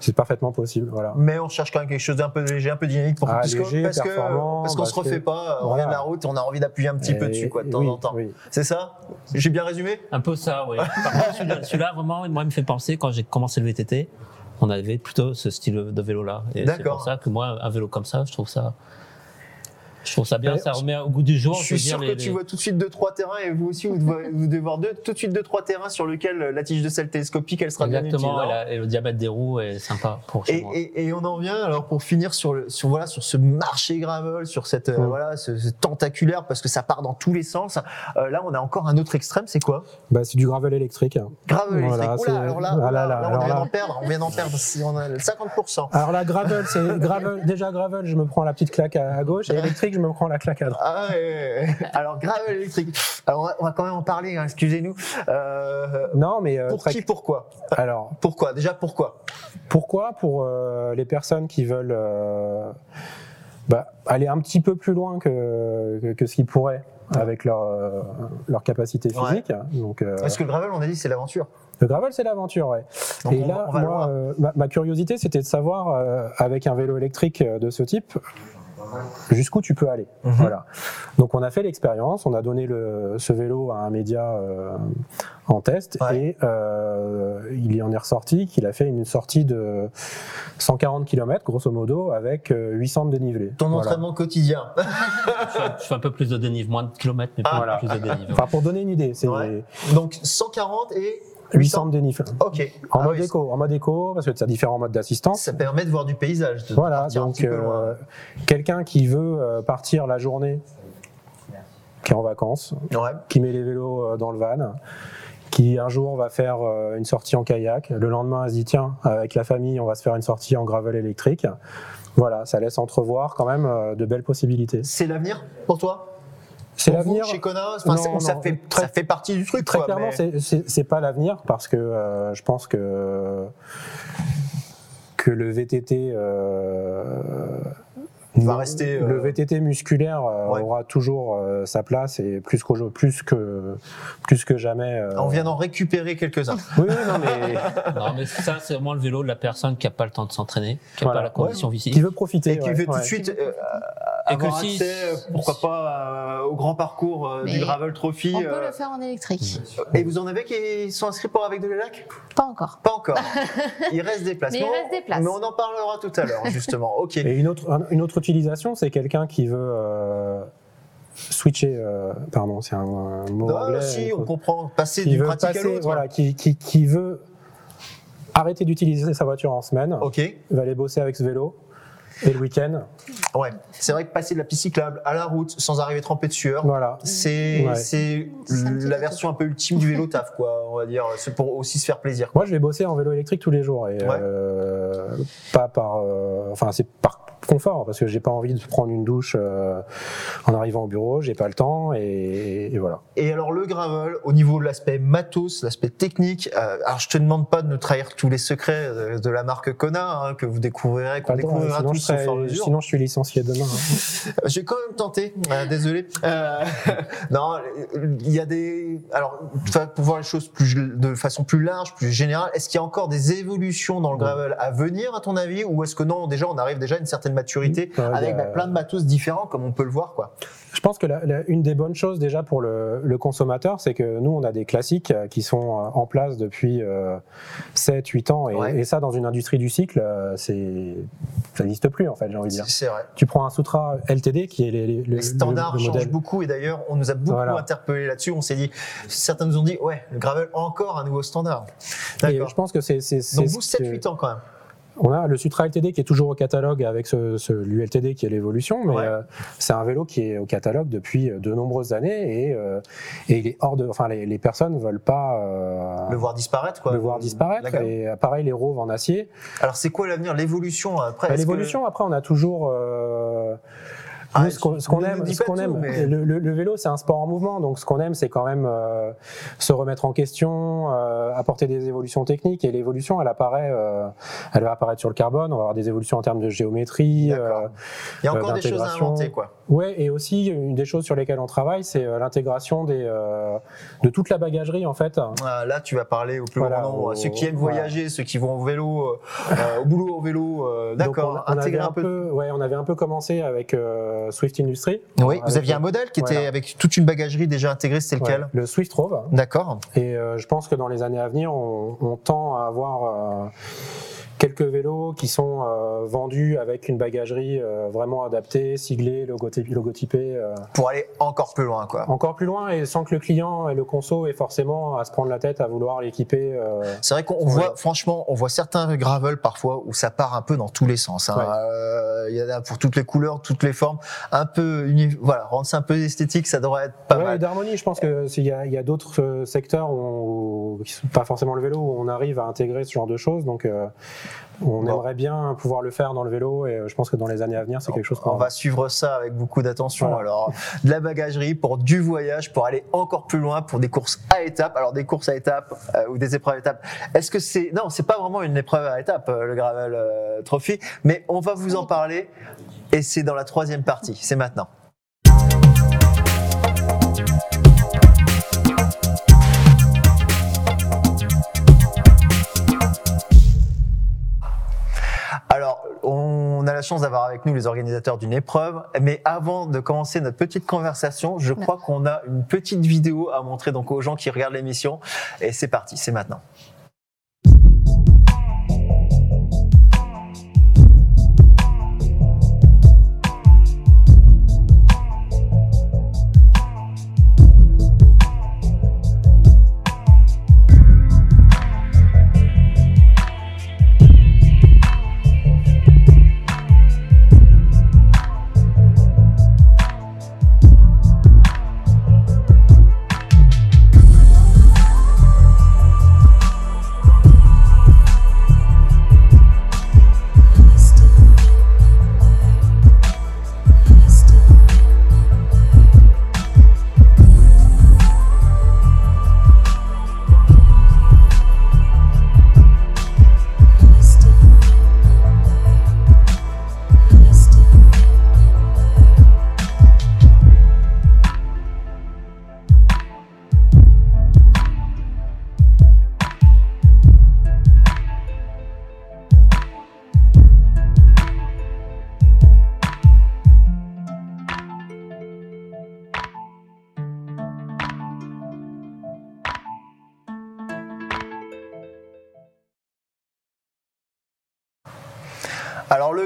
Speaker 3: C'est parfaitement possible. Voilà.
Speaker 1: Mais on cherche quand même quelque chose d'un peu léger, un peu dynamique pour
Speaker 3: Ah,
Speaker 1: parce que-
Speaker 3: léger,
Speaker 1: parce que
Speaker 3: performant,
Speaker 1: parce qu'on se refait
Speaker 3: que-
Speaker 1: pas, on
Speaker 3: Voilà.
Speaker 1: vient de la route, on a envie d'appuyer un petit peu dessus quoi de temps
Speaker 3: oui,
Speaker 1: en temps.
Speaker 3: oui.
Speaker 1: C'est ça? J'ai bien résumé?
Speaker 2: Un peu ça, oui. Par contre, celui-là, vraiment, moi, il me fait penser, quand j'ai commencé le VTT, on avait plutôt ce style de vélo-là. Et c'est
Speaker 1: D'accord.
Speaker 2: pour ça que moi, un vélo comme ça, je trouve ça, je trouve ça bien, ça remet au goût du jour.
Speaker 1: Je suis
Speaker 2: dire,
Speaker 1: sûr que
Speaker 2: les-
Speaker 1: tu
Speaker 2: les-
Speaker 1: vois tout de suite deux trois terrains et vous aussi vous devez, vous devez voir deux, tout de suite deux trois terrains sur lesquels la tige de sel télescopique elle sera bien utile.
Speaker 2: Exactement, et, le diamètre des roues est sympa pour chez
Speaker 1: Et,
Speaker 2: moi.
Speaker 1: et- et on en vient alors pour finir sur le sur voilà sur ce marché gravel sur cette euh,
Speaker 3: Mm.
Speaker 1: voilà ce, ce tentaculaire parce que ça part dans tous les sens. Euh, là on a encore un autre extrême c'est quoi?
Speaker 3: Bah, c'est du gravel électrique.
Speaker 1: Gravel
Speaker 3: Voilà,
Speaker 1: électrique. Oula, alors là,
Speaker 3: ah là là,
Speaker 1: là, on vient
Speaker 3: là.
Speaker 1: d'en perdre on vient d'en perdre si on a le 50%.
Speaker 3: Alors la gravel, c'est gravel. Déjà gravel, je me prends la petite claque à, à gauche, et électrique, je me prends la claque à droite.
Speaker 1: Ah ouais, ouais, ouais. alors gravel électrique. Alors on va, on va quand même en parler. hein, excusez-nous. Euh,
Speaker 3: Non, mais euh,
Speaker 1: pour qui pourquoi?
Speaker 3: Alors
Speaker 1: Pourquoi? Déjà pourquoi?
Speaker 3: Pourquoi? Pour euh, les personnes qui veulent bah, aller un petit peu plus loin que, que, que ce qu'ils pourraient avec leur, leur capacité physique. Donc,
Speaker 1: Parce que le gravel on a dit c'est l'aventure.
Speaker 3: le gravel, c'est l'aventure, ouais.
Speaker 1: Donc,
Speaker 3: Et
Speaker 1: on
Speaker 3: là,
Speaker 1: on
Speaker 3: moi, euh, ma, ma curiosité, c'était de savoir, euh, avec un vélo électrique de ce type, jusqu'où tu peux aller.
Speaker 1: Mhm.
Speaker 3: Voilà. Donc, on a fait l'expérience, on a donné le, ce vélo à un média euh, en test,
Speaker 1: Ouais.
Speaker 3: et euh, il y en est ressorti qu'il a fait une sortie de 140 km, grosso modo, avec euh, 800 de dénivelé.
Speaker 1: Ton
Speaker 3: Voilà.
Speaker 1: entraînement quotidien.
Speaker 2: je, fais, je fais un peu plus de dénivelé, moins de kilomètres, mais
Speaker 1: Ah,
Speaker 3: voilà.
Speaker 2: plus de dénivelé.
Speaker 3: Enfin, pour donner une idée, c'est
Speaker 1: Ouais. Donc 140 et
Speaker 3: 800 de dénivelé.
Speaker 1: Ok.
Speaker 3: En
Speaker 1: Ah
Speaker 3: mode
Speaker 1: oui,
Speaker 3: éco, en mode éco, parce que ça a différents modes d'assistance.
Speaker 1: Ça permet de voir du paysage. De
Speaker 3: Voilà, donc euh, quelqu'un qui veut euh, partir la journée, qui est en vacances,
Speaker 1: Ouais.
Speaker 3: qui met les vélos euh, dans le van, qui un jour va faire une sortie en kayak, le lendemain elle se dit tiens, avec la famille on va se faire une sortie en gravel électrique. Voilà, ça laisse entrevoir quand même de belles possibilités.
Speaker 1: C'est l'avenir pour toi?
Speaker 3: C'est l'avenir.
Speaker 1: chez Kona Enfin,
Speaker 3: Non,
Speaker 1: c'est- ça, fait,
Speaker 3: très-
Speaker 1: ça fait partie du truc.
Speaker 3: Très
Speaker 1: quoi,
Speaker 3: clairement,
Speaker 1: mais-
Speaker 3: c'est- pas l'avenir parce que euh, je pense que que le VTT euh,
Speaker 1: Va
Speaker 3: non,
Speaker 1: rester,
Speaker 3: le
Speaker 1: euh,
Speaker 3: VTT musculaire
Speaker 1: ouais.
Speaker 3: aura toujours euh, sa place et plus qu'au plus que plus que jamais. euh,
Speaker 1: On vient d'en récupérer quelques-uns.
Speaker 3: Oui, oui, non mais
Speaker 2: Non, mais ça, c'est vraiment le vélo de la personne qui n'a pas le temps de s'entraîner, qui n'a
Speaker 3: Voilà.
Speaker 2: pas la condition physique.
Speaker 3: qui veut profiter.
Speaker 1: Et qui
Speaker 3: ouais,
Speaker 1: veut tout
Speaker 3: ouais.
Speaker 1: de suite euh, avoir
Speaker 2: si-
Speaker 1: accès, euh, pourquoi pas, euh, au grand parcours euh, du Gravel Trophy.
Speaker 4: On peut le faire en électrique.
Speaker 1: Et vous en avez qui sont inscrits pour avec de l'ELAC
Speaker 4: Pas encore.
Speaker 1: Pas encore. Il reste des places.
Speaker 4: Mais il
Speaker 1: on-
Speaker 4: reste des places.
Speaker 1: Mais on en parlera tout à l'heure, justement. Ok.
Speaker 3: Et une autre un- une autre utilisation, c'est quelqu'un qui veut euh, switcher. euh, pardon, c'est un, un mot
Speaker 1: Non,
Speaker 3: anglais.
Speaker 1: si, on comprend. Passer du
Speaker 3: veut
Speaker 1: pratique à
Speaker 3: passer,
Speaker 1: l'autre.
Speaker 3: voilà, qui, qui, qui veut arrêter d'utiliser sa voiture en semaine,
Speaker 1: Ok.
Speaker 3: va aller bosser avec ce vélo, et le week-end,
Speaker 1: Ouais. C'est vrai que passer de la piste cyclable à la route sans arriver trempé de sueur,
Speaker 3: voilà.
Speaker 1: c'est
Speaker 3: Ouais.
Speaker 1: la version un peu ultime du vélo taf, quoi. On va dire. C'est pour aussi se faire plaisir.
Speaker 3: Moi, je vais bosser en vélo électrique tous les jours, et
Speaker 1: Ouais.
Speaker 3: euh, pas par, euh, enfin, c'est par confort, parce que j'ai pas envie de prendre une douche euh, en arrivant au bureau, j'ai pas le temps, et, et voilà.
Speaker 1: Et alors le gravel, au niveau de l'aspect matos, l'aspect technique, euh, alors je te demande pas de nous trahir tous les secrets euh, de la marque Kona hein, que vous découvrirez, qu'on découvrira
Speaker 3: sinon,
Speaker 1: tous
Speaker 3: je
Speaker 1: au
Speaker 3: serais-
Speaker 1: mesure.
Speaker 3: sinon, je suis licencié demain. hein.
Speaker 1: Je vais quand même tenter, euh, désolé. Non, il y a des. Alors, pour voir les choses plus, de façon plus large, plus générale, est-ce qu'il y a encore des évolutions dans le gravel à venir, à ton avis, ou est-ce que non, déjà, on arrive déjà à une certaine maturité
Speaker 3: Ouais,
Speaker 1: avec bah, plein de matos différents, comme on peut le voir, quoi.
Speaker 3: Je pense que la- la- une des bonnes choses déjà pour le, le consommateur, c'est que nous, on a des classiques euh, qui sont euh, en place depuis 7, 8 ans. Et,
Speaker 1: Ouais.
Speaker 3: et ça, dans une industrie du cycle, euh, c'est ça n'existe plus, en fait, j'ai envie de dire.
Speaker 1: C'est vrai.
Speaker 3: Tu prends un Sutra LTD, qui est les, les- le,
Speaker 1: Les standards
Speaker 3: le- le
Speaker 1: changent beaucoup et d'ailleurs, on nous a beaucoup
Speaker 3: Voilà.
Speaker 1: interpellé là-dessus. On s'est dit, certains nous ont dit, ouais, le gravel encore un nouveau standard.
Speaker 3: Et
Speaker 1: D'accord.
Speaker 3: je pense que c'est. c'est- c'est
Speaker 1: Donc vous,
Speaker 3: que-
Speaker 1: 7-8 ans quand même.
Speaker 3: On a le Sutra LTD qui est toujours au catalogue avec ce, ce- l'ULTD qui est l'évolution, mais
Speaker 1: Ouais.
Speaker 3: euh, c'est un vélo qui est au catalogue depuis euh, de nombreuses années et, euh, et il est hors de. Enfin, les, les personnes veulent pas euh,
Speaker 1: Le voir disparaître, quoi.
Speaker 3: le voir disparaître. Et pareil, les Roves en acier.
Speaker 1: Alors, c'est quoi l'avenir, l'évolution après?
Speaker 3: Bah,
Speaker 1: que-
Speaker 3: L'évolution, après, on a toujours.
Speaker 1: Ah,
Speaker 3: ce qu'on aime,
Speaker 1: dis
Speaker 3: ce
Speaker 1: pas
Speaker 3: qu'on
Speaker 1: tout,
Speaker 3: aime
Speaker 1: mais-
Speaker 3: le, le- le vélo, c'est un sport en mouvement, donc ce qu'on aime, c'est quand même euh, se remettre en question, euh, apporter des évolutions techniques. Et l'évolution, elle apparaît, euh, elle va apparaître sur le carbone. On va avoir des évolutions en termes de géométrie. Euh,
Speaker 1: Il y a encore des choses à inventer, quoi.
Speaker 3: Ouais, et aussi une des choses sur lesquelles on travaille, c'est euh, l'intégration des euh, de toute la bagagerie en fait.
Speaker 1: Ah, là, tu vas parler au plus
Speaker 3: Voilà,
Speaker 1: grand nombre,
Speaker 3: au-
Speaker 1: ceux qui aiment
Speaker 3: voilà.
Speaker 1: voyager, ceux qui vont au vélo, euh, euh, au boulot au vélo. euh, D'accord, intégrer un peu.
Speaker 3: ouais, on avait un peu commencé avec euh, Swift Industry.
Speaker 1: Oui, vous aviez un modèle qui était
Speaker 3: voilà.
Speaker 1: avec toute une bagagerie déjà intégrée, c'était
Speaker 3: ouais,
Speaker 1: lequel
Speaker 3: Le Swift Rove.
Speaker 1: D'accord.
Speaker 3: Et euh, je pense que dans les années à venir, on, on tend à avoir euh, quelques vélos qui sont euh, vendus avec une bagagerie euh, vraiment adaptée, siglée, logotypée. logotypée euh,
Speaker 1: Pour aller encore plus loin, quoi.
Speaker 3: encore plus loin et sans que le client et le conso aient forcément à se prendre la tête à vouloir l'équiper. euh,
Speaker 1: C'est vrai qu'on voit, franchement, on voit certains gravel parfois où ça part un peu dans tous les sens. hein.
Speaker 3: Ouais.
Speaker 1: Euh, Il y en a pour toutes les couleurs, toutes les formes, un peu, voilà, rendre ça un peu esthétique, ça devrait être pas
Speaker 3: ouais,
Speaker 1: mal.
Speaker 3: d'harmonie, je pense que s'il y a, il y a d'autres euh, secteurs où, qui sont pas forcément le vélo où on arrive à intégrer ce genre de choses. Donc, euh, on
Speaker 1: Bon.
Speaker 3: aimerait bien pouvoir le faire dans le vélo et euh, je pense que dans les années à venir, c'est quelque chose
Speaker 1: On
Speaker 3: qu'on
Speaker 1: va suivre ça avec beaucoup d'attention.
Speaker 3: Voilà.
Speaker 1: Alors, de la bagagerie pour du voyage, pour aller encore plus loin, pour des courses à étapes. Alors, des courses à étapes euh, ou des épreuves à étapes. Est-ce que c'est non, c'est pas vraiment une épreuve à étapes, euh, le gravel euh, trophy, mais on va vous en parler et c'est dans la troisième partie. C'est maintenant. Chance d'avoir avec nous les organisateurs d'une épreuve, mais avant de commencer notre petite conversation, je crois qu'on a une petite vidéo à montrer donc aux gens qui regardent l'émission. Et c'est parti, c'est maintenant.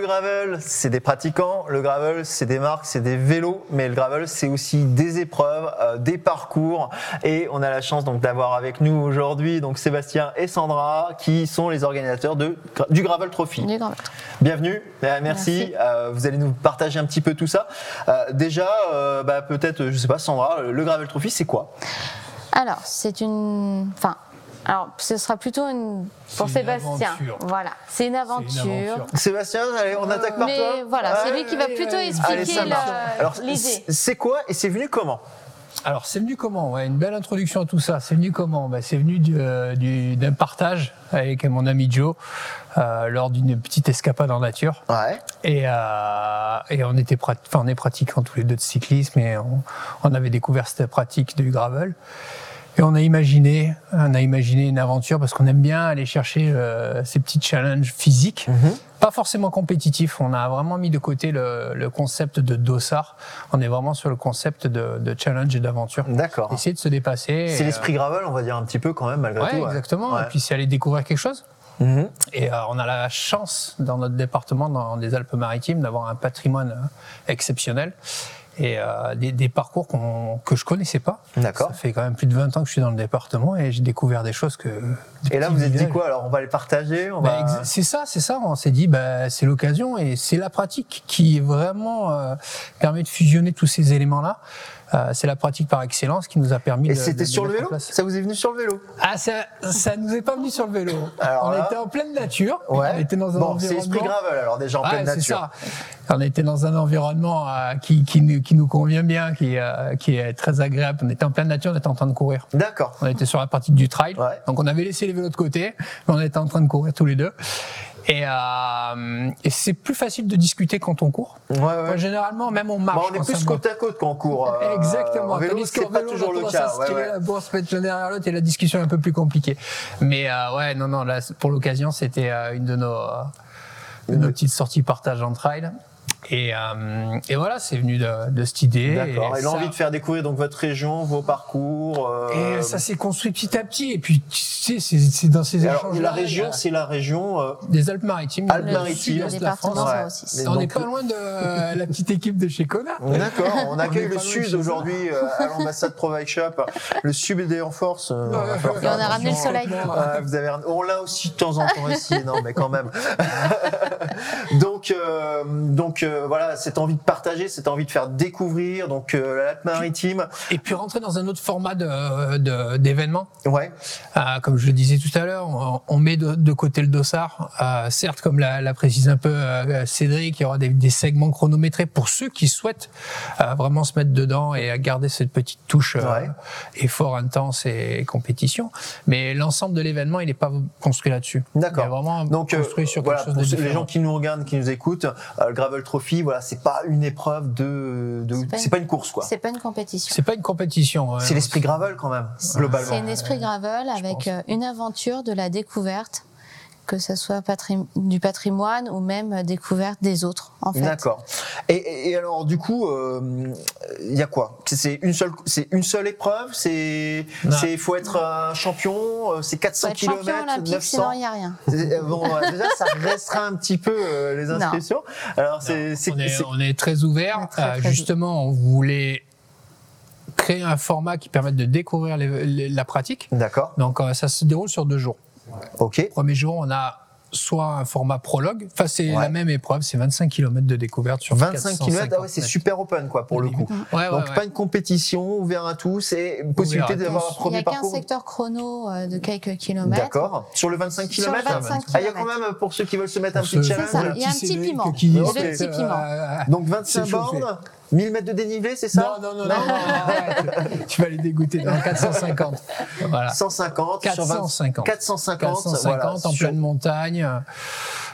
Speaker 1: Gravel, c'est des pratiquants, le gravel, c'est des marques, c'est des vélos, mais le gravel, c'est aussi des épreuves, euh, des parcours, et on a la chance donc d'avoir avec nous aujourd'hui donc Sébastien et Sandra, qui sont les organisateurs de, du Gravel Trophy.
Speaker 4: Du
Speaker 1: Bienvenue, euh, merci.
Speaker 4: Merci.
Speaker 1: Euh, vous allez nous partager un petit peu tout ça. Euh, déjà, bah, peut-être, je sais pas, Sandra, le Gravel Trophy, c'est quoi?
Speaker 4: Alors, c'est une. Enfin, alors, ce sera plutôt une. Pour
Speaker 5: C'est une
Speaker 4: Sébastien.
Speaker 5: aventure.
Speaker 4: Voilà, c'est une aventure.
Speaker 5: aventure.
Speaker 1: Sébastien, allez, on attaque par
Speaker 4: Mais
Speaker 1: toi.
Speaker 4: voilà, c'est lui qui va plutôt expliquer l'idée.
Speaker 1: c'est- quoi et c'est venu comment
Speaker 5: Alors, c'est venu comment ouais, Une belle introduction à tout ça. C'est venu comment bah, C'est venu du- euh, du- d'un partage avec mon ami Joe euh, lors d'une petite escapade en nature.
Speaker 1: Ouais.
Speaker 5: Et, euh, et on, était prat- enfin, on est pratiquants tous les deux de cyclisme et on, on avait découvert cette pratique du gravel. Et on a imaginé, on a imaginé une aventure parce qu'on aime bien aller chercher euh, ces petits challenges physiques, pas forcément compétitifs. On a vraiment mis de côté le, le concept de dossard. On est vraiment sur le concept de, de challenge et d'aventure.
Speaker 1: D'accord.
Speaker 5: Essayer de se dépasser.
Speaker 1: C'est
Speaker 5: et,
Speaker 1: l'esprit gravel, on va dire un petit peu quand même, malgré
Speaker 5: euh, ouais,
Speaker 1: tout.
Speaker 5: exactement.
Speaker 1: Ouais.
Speaker 5: Et puis c'est aller découvrir quelque chose.
Speaker 1: Mhm.
Speaker 5: Et euh, on a la chance dans notre département, dans les Alpes-Maritimes, d'avoir un patrimoine euh, exceptionnel et euh, des, des parcours qu'on- que je connaissais pas.
Speaker 1: D'accord.
Speaker 5: Ça fait quand même plus de 20 ans que je suis dans le département et j'ai découvert des choses que. des
Speaker 1: Et là, vous êtes dit quoi? Alors, on va les partager on
Speaker 5: Bah,
Speaker 1: va...
Speaker 5: c'est ça, c'est ça. On s'est dit, bah, c'est l'occasion et c'est la pratique qui vraiment euh, permet de fusionner tous ces éléments-là. Euh, c'est la pratique par excellence qui nous a permis
Speaker 1: Et c'était
Speaker 5: de
Speaker 1: sur le vélo. Ça vous est venu sur le vélo
Speaker 5: Ah, ça, ça nous est pas venu sur le vélo.
Speaker 1: Alors
Speaker 5: on
Speaker 1: là-
Speaker 5: était en pleine nature.
Speaker 1: Ouais.
Speaker 5: On était dans un
Speaker 1: Bon, c'est
Speaker 5: environnement.
Speaker 1: esprit gravel, alors déjà en
Speaker 5: Ouais,
Speaker 1: pleine nature.
Speaker 5: ça. On était dans un environnement euh, qui, qui, nous- qui nous convient bien, qui, euh, qui est très agréable. On était en pleine nature, on était en train de courir.
Speaker 1: D'accord.
Speaker 5: On était sur la partie du trail.
Speaker 1: Ouais.
Speaker 5: Donc on avait laissé les vélos de côté, mais on était en train de courir tous les deux. Et, euh, et c'est plus facile de discuter quand on court.
Speaker 1: Ouais, ouais.
Speaker 5: Généralement, même on marche.
Speaker 1: Bah, on est plus côte à côte quand on court. euh,
Speaker 5: Exactement.
Speaker 1: En vélo, c'est pas toujours le cas. ouais, ouais.
Speaker 5: la bourse, mettre l'un derrière l'autre et la discussion est un peu plus compliquée. Mais euh, ouais, non, non, là, pour l'occasion, c'était euh, une de nos, euh, de nos petites sorties partage en trail. Et, euh, et voilà, c'est venu de, de cette idée.
Speaker 1: D'accord. Et
Speaker 5: ça-
Speaker 1: l'envie de faire découvrir donc votre région, vos parcours. euh,
Speaker 5: Et ça s'est construit petit à petit. Et puis, tu sais, c'est c'est dans ces
Speaker 1: et alors,
Speaker 5: échanges.
Speaker 1: la région, c'est la région. euh,
Speaker 5: des Alpes-Maritimes.
Speaker 1: Alpes-Maritimes.
Speaker 5: de la France.
Speaker 1: Ouais.
Speaker 4: aussi.
Speaker 5: On
Speaker 1: donc,
Speaker 5: n'est pas loin de euh, la petite équipe de chez Kona.
Speaker 1: D'accord, on accueille le Sud aujourd'hui euh, à l'ambassade Provide Shop. Le Sud est en force. euh, on
Speaker 4: Et a ramené le soleil.
Speaker 1: Ouais, vous avez, on l'a aussi de temps en temps ici, non mais quand même. donc, euh, donc euh, voilà, cette envie de partager, cette envie de faire découvrir, donc euh, l'Alpes-Maritimes.
Speaker 5: Et puis rentrer dans un autre format de- d'événement.
Speaker 1: Ouais,
Speaker 5: Euh, comme je le disais tout à l'heure, on, on met de, de côté le dossard. Euh, certes, comme l'a, l'a précise un peu euh, Cédric, il y aura des, des segments chronométrés pour ceux qui souhaitent euh, vraiment se mettre dedans et garder cette petite touche
Speaker 1: Ouais.
Speaker 5: effort intense et, compétition. Mais l'ensemble de l'événement, il n'est pas construit là-dessus.
Speaker 1: D'accord.
Speaker 5: Il est vraiment
Speaker 1: donc
Speaker 5: construit sur
Speaker 1: voilà,
Speaker 5: quelque chose de
Speaker 1: ceux- les
Speaker 5: différent.
Speaker 1: gens qui nous regardent, qui nous écoutent, euh, le Gravel Trophy, voilà, c'est pas une épreuve de, de
Speaker 4: C'est pas une-
Speaker 1: c'est pas une course quoi.
Speaker 4: C'est pas une compétition.
Speaker 5: C'est pas une compétition. ouais.
Speaker 1: C'est l'esprit gravel quand même, globalement.
Speaker 4: c'est un esprit gravel avec euh, une aventure de la découverte, que ce soit du patrimoine ou même euh, découverte des autres, en fait.
Speaker 1: D'accord. Et, et- et alors, du coup, euh, il y a quoi? C'est une seule, c'est une seule épreuve? C'est, faut être un champion. euh, C'est
Speaker 4: Pour
Speaker 1: 400
Speaker 4: être champion
Speaker 1: km,
Speaker 4: olympique, sinon
Speaker 1: 900.
Speaker 4: il n'y a rien.
Speaker 1: Euh, Bon, euh, déjà, ça restera un petit peu euh, les
Speaker 4: Non.
Speaker 1: inscriptions. Alors, c'est,
Speaker 5: on, est, on est très ouvert.
Speaker 4: Très,
Speaker 5: Euh,
Speaker 4: très
Speaker 5: justement, on voulait créer un format qui permette de découvrir les- les- la pratique.
Speaker 1: d'accord.
Speaker 5: Donc, euh, ça se déroule sur deux jours.
Speaker 1: Ok.
Speaker 5: Premier jour, on a soit un format prologue, enfin c'est
Speaker 1: Ouais.
Speaker 5: la même épreuve, c'est 25 km de découverte sur
Speaker 1: 25 km.
Speaker 5: 450
Speaker 1: Ah ouais, c'est super open quoi pour le coup.
Speaker 5: Ouais, ouais,
Speaker 1: Donc
Speaker 5: ouais.
Speaker 1: pas une compétition ouvert à tous et une possibilité d'avoir un
Speaker 5: tous.
Speaker 4: Il n'y
Speaker 1: premier
Speaker 4: a qu'un
Speaker 1: parcours.
Speaker 4: secteur chrono euh, de quelques kilomètres.
Speaker 1: D'accord. Sur le 25
Speaker 4: Sur le
Speaker 1: km.
Speaker 4: 25
Speaker 1: Ah, il y a quand même pour ceux qui veulent se mettre un petit challenge.
Speaker 4: il y a un petit piment.
Speaker 5: qui
Speaker 1: Il y le
Speaker 4: petit piment.
Speaker 5: euh,
Speaker 1: Donc 25
Speaker 5: C'est chauffé.
Speaker 1: bornes, 1000 mètres de dénivelé, c'est ça
Speaker 5: non, non, non, non, non, tu vas les dégoûter dans 450. Voilà.
Speaker 1: 150 sur 20
Speaker 5: 450.
Speaker 1: 450,
Speaker 5: 450
Speaker 1: voilà,
Speaker 5: en
Speaker 1: sur-
Speaker 5: pleine montagne. euh,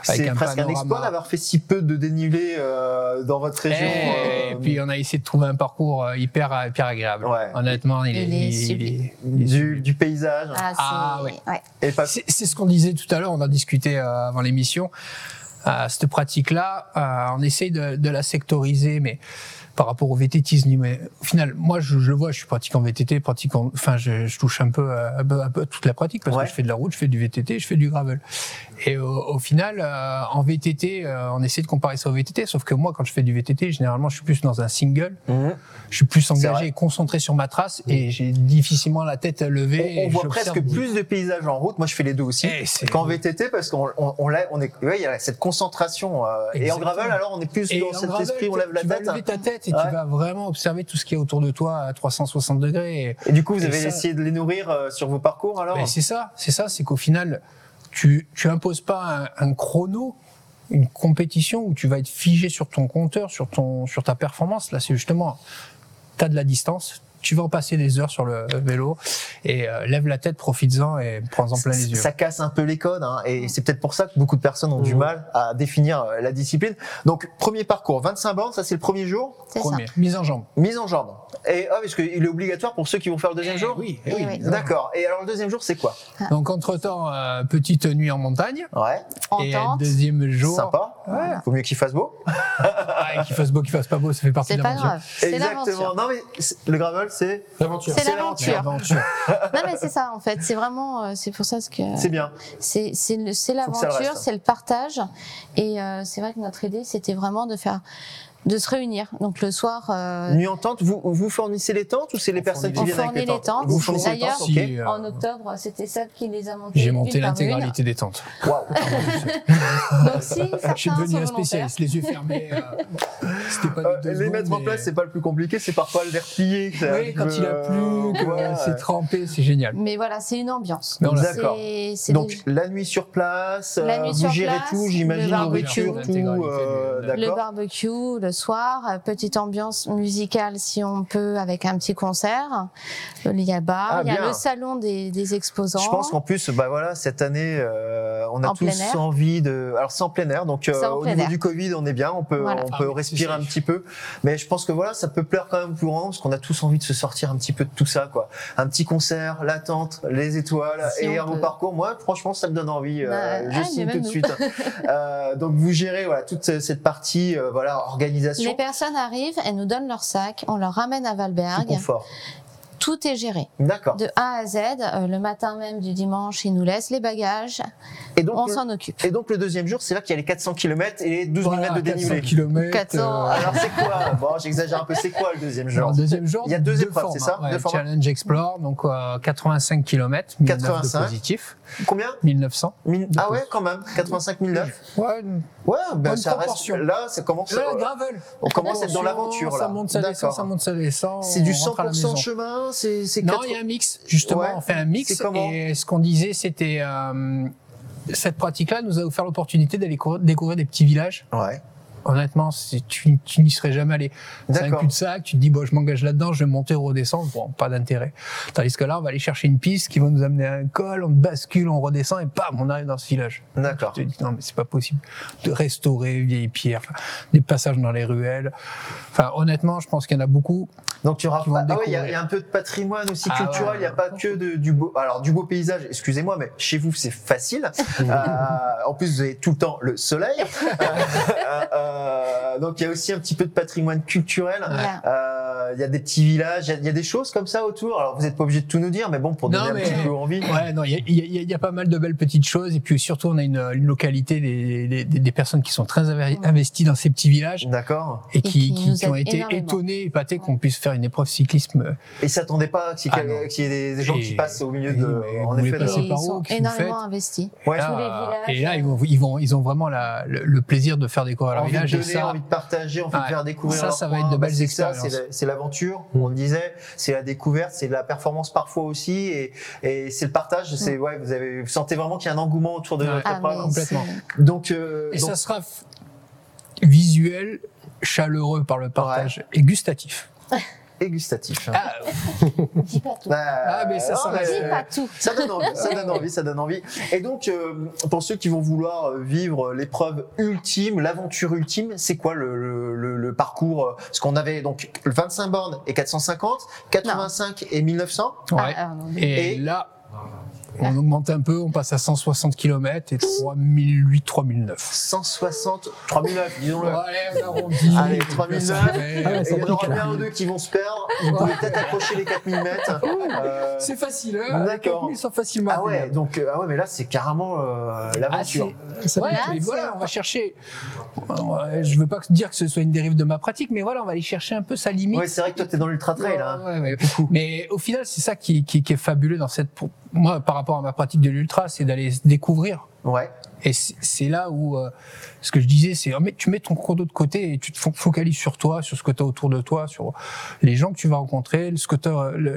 Speaker 1: C'est presque un exploit d'avoir fait si peu de dénivelé euh, dans votre région.
Speaker 5: Et,
Speaker 1: euh,
Speaker 5: puis on a essayé de trouver un parcours hyper, hyper agréable.
Speaker 1: Ouais.
Speaker 5: Honnêtement, il est,
Speaker 4: Il est
Speaker 5: il-
Speaker 4: sublime.
Speaker 5: il est- il est
Speaker 1: du, du paysage.
Speaker 4: Ah, c'est-
Speaker 5: Ah, oui.
Speaker 4: ouais.
Speaker 1: Et pas...
Speaker 5: C'est ce qu'on disait tout à l'heure, on en discutait euh, avant l'émission. Euh, cette pratique-là, euh, on essaye de, de la sectoriser, mais par rapport au VTTisme. Mais au final, moi, je, je le vois, je suis pratiquant VTT, pratiquant, enfin, je, je touche un peu, à, peu à toute la pratique parce
Speaker 1: Ouais.
Speaker 5: que je fais de la route, je fais du VTT, je fais du gravel. Et au, au final, euh, en VTT, euh, on essaie de comparer ça au VTT, sauf que moi, quand je fais du VTT, généralement, je suis plus dans un single,
Speaker 1: Mhm.
Speaker 5: je suis plus engagé et concentré sur ma trace, et j'ai difficilement la tête levée.
Speaker 1: On, on voit presque plus de paysages en route. Moi, je fais les deux aussi.
Speaker 5: Eh,
Speaker 1: Qu'en VTT, parce qu'on on, on, on est, ouais, il y a cette concentration. euh, et en gravel, alors, on est plus
Speaker 5: Et
Speaker 1: dans cet
Speaker 5: gravel,
Speaker 1: esprit, on lève la
Speaker 5: tu
Speaker 1: tête.
Speaker 5: vas lever ta tête et
Speaker 1: Ouais.
Speaker 5: tu vas vraiment observer tout ce qui est autour de toi à 360 degrés. Et,
Speaker 1: Et du coup, vous avez
Speaker 5: ça-
Speaker 1: essayé de les nourrir euh, sur vos parcours, alors
Speaker 5: ben, c'est ça, c'est ça, c'est qu'au final, tu, tu imposes pas un, un chrono, une compétition où tu vas être figé sur ton compteur, sur ton, sur ta performance. Là, c'est justement, t'as de la distance. Tu vas en passer des heures sur le vélo et euh, lève la tête, profites-en et prends-en plein les yeux.
Speaker 1: Ça casse un peu les codes, hein, et c'est peut-être pour ça que beaucoup de personnes ont du mal à définir euh, la discipline. Donc, premier parcours, 25 bornes, ça c'est le premier jour,
Speaker 4: C'est ça.
Speaker 5: Premier, mise en jambe.
Speaker 1: mise en jambe. Et ah, parce qu'il est obligatoire pour ceux qui vont faire le deuxième jour
Speaker 5: Oui,
Speaker 4: Eh oui.
Speaker 1: D'accord. Et alors, le deuxième jour, c'est quoi
Speaker 5: Donc, entre-temps, euh, petite nuit en montagne.
Speaker 1: Ouais,
Speaker 4: En
Speaker 5: et
Speaker 4: tente.
Speaker 5: deuxième jour,
Speaker 1: sympa.
Speaker 5: Ouais.
Speaker 1: Vaut mieux qu'il fasse beau.
Speaker 5: Ah, qu'il fasse beau, qu'il fasse pas beau, ça fait partie
Speaker 4: C'est
Speaker 5: de
Speaker 4: pas
Speaker 5: l'aventure.
Speaker 4: grave. C'est
Speaker 1: Exactement.
Speaker 4: l'aventure.
Speaker 1: Non, mais le gravel, c'est
Speaker 3: L'aventure.
Speaker 4: C'est
Speaker 1: c'est
Speaker 4: l'aventure. Non, mais c'est ça, en fait. C'est vraiment, euh, c'est pour ça que
Speaker 1: c'est bien.
Speaker 4: c'est l'aventure, c'est le partage. Et euh, c'est vrai que notre idée, c'était vraiment de faire, de se réunir. Donc le soir, euh,
Speaker 1: Nuit en tente, vous, vous fournissez les tentes ou c'est les
Speaker 5: On
Speaker 1: personnes
Speaker 5: fournit
Speaker 1: qui
Speaker 4: les-
Speaker 1: viennent avec les
Speaker 4: les
Speaker 1: tentes
Speaker 4: tentes.
Speaker 1: Vous fournissez les
Speaker 4: D'ailleurs,
Speaker 1: tentes,
Speaker 5: Si,
Speaker 1: ok.
Speaker 5: euh,
Speaker 4: en octobre, c'était Seb qui les a montées.
Speaker 5: J'ai monté l'intégralité des tentes.
Speaker 1: Waouh.
Speaker 4: Donc si
Speaker 5: Je suis devenu un spécialiste, les yeux fermés. euh, C'était pas
Speaker 1: Euh, les
Speaker 5: secondes,
Speaker 1: mettre en place, c'est pas le plus compliqué, c'est parfois les replier.
Speaker 5: Oui, quand
Speaker 1: peu,
Speaker 5: il a plu, c'est trempé, c'est génial.
Speaker 4: Mais voilà, c'est une ambiance.
Speaker 1: D'accord.
Speaker 4: C'est- c'est
Speaker 1: Donc
Speaker 4: des-
Speaker 1: la nuit sur place,
Speaker 4: La nuit
Speaker 1: vous
Speaker 4: sur
Speaker 1: gérez
Speaker 4: place,
Speaker 1: tout,
Speaker 4: le
Speaker 1: j'imagine,
Speaker 4: barbecue.
Speaker 1: nourriture, tout,
Speaker 4: le barbecue, le soir. Euh, Petite ambiance musicale si on peut avec un petit concert. Euh, Il y a bar,
Speaker 1: Ah,
Speaker 4: il y a
Speaker 1: bien.
Speaker 4: le salon des, des exposants.
Speaker 1: Je pense qu'en plus, bah voilà, cette année, euh, on a
Speaker 4: En
Speaker 1: tous envie de. Alors c'est en plein air, donc euh, au niveau
Speaker 4: air.
Speaker 1: du Covid, on est bien, on peut,
Speaker 4: Voilà.
Speaker 1: on
Speaker 5: Ah
Speaker 1: peut respirer un petit peu. Mais je pense que voilà, ça peut plaire quand même plus grand parce qu'on a tous envie de se sortir un petit peu de tout ça, quoi. Un petit concert, l'attente, les étoiles
Speaker 4: Si
Speaker 1: et un beau
Speaker 4: peut.
Speaker 1: parcours. Moi, franchement, ça me donne envie. euh,
Speaker 4: Bah,
Speaker 1: je
Speaker 4: ah,
Speaker 1: signe
Speaker 4: mais
Speaker 1: tout de suite. Euh, donc vous gérez voilà toute cette partie, euh, voilà organisation,
Speaker 4: Les personnes arrivent, elles nous donnent leur sac, on leur ramène à
Speaker 1: tout
Speaker 4: Valberg.
Speaker 1: confort.
Speaker 4: Tout est géré.
Speaker 1: D'accord.
Speaker 4: De A à Z, euh, le matin même du dimanche, ils nous laissent les bagages,
Speaker 1: Et donc,
Speaker 4: on
Speaker 1: le,
Speaker 4: s'en occupe.
Speaker 1: et donc le deuxième jour, c'est là qu'il y a les 400 km et les 12 000 mètres de dénivelé.
Speaker 5: km.
Speaker 4: 400.
Speaker 1: Alors c'est quoi? Bon, j'exagère un peu. C'est quoi le deuxième jour?
Speaker 5: Alors, deuxième jour,
Speaker 1: Il y a deux épreuves, c'est ça? Deux
Speaker 5: Ouais, Challenge Explore, donc euh, 85 km, 1009 de
Speaker 1: 85.
Speaker 5: positif,
Speaker 1: Combien
Speaker 5: 1900.
Speaker 1: Mille- Ah ouais, quand même. 85 009.
Speaker 5: Ouais,
Speaker 1: Ouais, ben ça reste. Là, ça commence.
Speaker 5: là,
Speaker 1: euh,
Speaker 5: gravel.
Speaker 1: on commence à être dans l'aventure.
Speaker 5: Ça monte, ça descend, ça monte, ça descend.
Speaker 1: C'est du
Speaker 5: on rentre à la
Speaker 1: 100%
Speaker 5: maison.
Speaker 1: chemin. C'est c'est
Speaker 5: Non, il y a un mix. Justement,
Speaker 1: Ouais.
Speaker 5: on fait un mix. Et ce qu'on disait, c'était euh, cette pratique-là nous a offert l'opportunité d'aller découvrir des petits villages.
Speaker 1: Ouais.
Speaker 5: Honnêtement, tu, tu n'y serais jamais allé. C'est un cul-de-sac, tu te dis, bon, je m'engage là-dedans, je vais monter, redescendre. Bon, pas d'intérêt. Tandis que là, on va aller chercher une piste qui va nous amener à un col, on bascule, on redescend et bam, on arrive dans ce village.
Speaker 1: D'accord.
Speaker 5: Tu te dis, non, mais c'est pas possible de restaurer vieilles pierres, des passages dans les ruelles. Enfin, honnêtement, je pense qu'il y en a beaucoup.
Speaker 1: Donc tu
Speaker 5: vont
Speaker 1: rappelles. Ah ouais, il y, a- y un peu de patrimoine aussi
Speaker 5: Ah
Speaker 1: culturel.
Speaker 5: ouais.
Speaker 1: Il n'y a pas que de- du beau. Alors du beau paysage. Excusez-moi, mais chez vous c'est facile. Euh, en plus, vous avez tout le temps le soleil. Euh, euh, donc il y a aussi un petit peu de patrimoine culturel. Euh, Il y a des petits villages. Il y a- il y, a des choses comme ça autour. Alors vous n'êtes pas obligé de tout nous dire, mais bon, pour
Speaker 5: Non,
Speaker 1: donner
Speaker 5: mais-
Speaker 1: un petit peu envie.
Speaker 5: Ouais, non, il y a, il y a- il y a pas mal de belles petites choses. Et puis surtout, on a une, une localité, des, des, des personnes qui sont très inve- investies dans ces petits villages
Speaker 1: D'accord.
Speaker 5: et qui,
Speaker 4: qui
Speaker 5: qui,
Speaker 4: nous
Speaker 5: qui ont été
Speaker 4: énormément.
Speaker 5: étonnés, épatés qu'on puisse faire une épreuve cyclisme.
Speaker 1: Et s'attendaient pas qu'il y,
Speaker 5: Ah
Speaker 1: qu'il y ait des, des gens
Speaker 5: Et-
Speaker 1: qui passent au milieu de. En effet, de-
Speaker 4: Et ils sont énormément investis.
Speaker 1: Ouais.
Speaker 5: Là,
Speaker 4: les
Speaker 5: et là,
Speaker 4: villages,
Speaker 5: ils, vont, ils, vont, ils ont vraiment la, le, le plaisir de faire découvrir leur
Speaker 1: envie de
Speaker 5: village. Et
Speaker 1: donner,
Speaker 5: ça,
Speaker 1: envie de partager, envie de
Speaker 5: Ouais.
Speaker 1: faire découvrir.
Speaker 5: Ça, ça va être de
Speaker 1: Bah,
Speaker 5: belles
Speaker 1: ça,
Speaker 5: expériences.
Speaker 1: c'est On le disait, c'est la découverte, c'est la performance parfois aussi, et, et c'est le partage. C'est ouais, vous avez, vous sentez vraiment qu'il y a un engouement autour de votre
Speaker 4: Ah,
Speaker 5: complètement.
Speaker 1: Donc, euh,
Speaker 5: et
Speaker 1: donc-
Speaker 5: ça sera visuel, chaleureux par le partage et gustatif.
Speaker 1: et gustatif.
Speaker 5: Ah,
Speaker 4: Dis pas tout.
Speaker 1: Bah,
Speaker 5: Ah, mais ça,
Speaker 1: non, mais-
Speaker 4: Dis pas tout.
Speaker 1: Ça donne envie, ça donne envie, ça donne envie. Et donc, euh, pour ceux qui vont vouloir euh, vivre l'épreuve ultime, l'aventure ultime, c'est quoi le, le, le- le parcours euh, Parce qu'on avait donc le 25 bornes et 450, 85 et 1900.
Speaker 5: ouais.
Speaker 4: Ah, ah,
Speaker 5: Et- là, on augmente un peu, on passe à 160 km et 3008, 3009.
Speaker 1: 160, 3009, disons-le.
Speaker 5: Allez, on arrondit.
Speaker 1: Allez,
Speaker 5: Ça
Speaker 1: 3009.
Speaker 5: fait-
Speaker 3: Ah ouais,
Speaker 1: Et
Speaker 3: ça
Speaker 1: il y en aura
Speaker 3: là.
Speaker 1: bien un ou deux qui vont se perdre. Vous pouvez peut-être accrocher les 4000 mètres. Euh,
Speaker 5: C'est facile, hein
Speaker 1: D'accord.
Speaker 5: Ils sont facilement
Speaker 1: ah ouais, donc euh, ah ouais, mais là c'est carrément euh,
Speaker 5: Ah,
Speaker 1: l'aventure.
Speaker 5: c'est-
Speaker 3: Ça
Speaker 5: ouais, mais voilà, on va chercher. Je veux pas dire que ce soit une dérive de ma pratique, mais voilà, on va aller chercher un peu sa limite.
Speaker 1: ouais, c'est vrai que toi t'es dans l'ultra trail. hein.
Speaker 5: Ouais, ouais, mais au final, c'est ça qui, qui, qui est fabuleux dans cette. Moi, par rapport à ma pratique de l'ultra, c'est d'aller découvrir.
Speaker 1: Ouais.
Speaker 5: Et c'est là où euh, ce que je disais, c'est oh, tu mets ton chrono de côté et tu te fo- focalises sur toi, sur ce que tu as autour de toi, sur les gens que tu vas rencontrer, ce que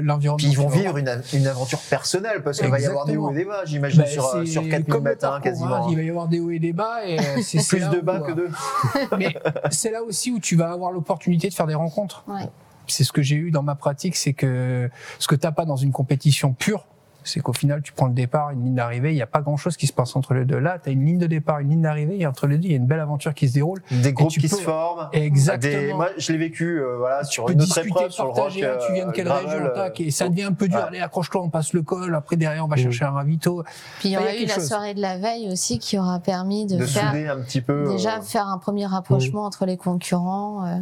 Speaker 5: l'environnement.
Speaker 1: Puis ils vont
Speaker 5: tu
Speaker 1: vivre une, une aventure personnelle parce qu'il va y avoir des hauts et des bas, j'imagine,
Speaker 5: Bah,
Speaker 1: sur, euh, sur 4000
Speaker 5: comme le
Speaker 1: mètres hein, quasiment.
Speaker 5: hein, il va y avoir des hauts et des bas et euh, c'est
Speaker 1: Plus de bas que de.
Speaker 5: Mais c'est là aussi où tu vas avoir l'opportunité de faire des rencontres.
Speaker 4: Ouais.
Speaker 5: C'est ce que j'ai eu dans ma pratique, c'est que ce que t'as pas dans une compétition pure, c'est qu'au final, tu prends le départ, une ligne d'arrivée, il n'y a pas grand chose qui se passe entre les deux. Là, tu as une ligne de départ, une ligne d'arrivée, et entre les deux, il y a une belle aventure qui se déroule.
Speaker 1: Des groupes qui
Speaker 5: peux-
Speaker 1: se forment.
Speaker 5: Exactement.
Speaker 1: Des- moi, je l'ai vécu euh, voilà,
Speaker 5: Tu
Speaker 1: sur une autre épreuve, sur le rock.
Speaker 5: ah, tu viens de
Speaker 1: euh,
Speaker 5: quelle
Speaker 1: gravel,
Speaker 5: région,
Speaker 1: euh,
Speaker 5: tac, et ça devient un peu dur.
Speaker 1: ouais.
Speaker 5: Allez, accroche-toi, on passe le col, après derrière, on va chercher un ravito.
Speaker 4: Puis il y
Speaker 5: Bah,
Speaker 4: aura
Speaker 5: a
Speaker 4: eu la
Speaker 5: chose.
Speaker 4: soirée de la veille aussi qui aura permis de,
Speaker 1: de
Speaker 4: faire
Speaker 1: souder un petit peu.
Speaker 4: déjà
Speaker 1: euh,
Speaker 4: faire un premier rapprochement entre les concurrents. euh.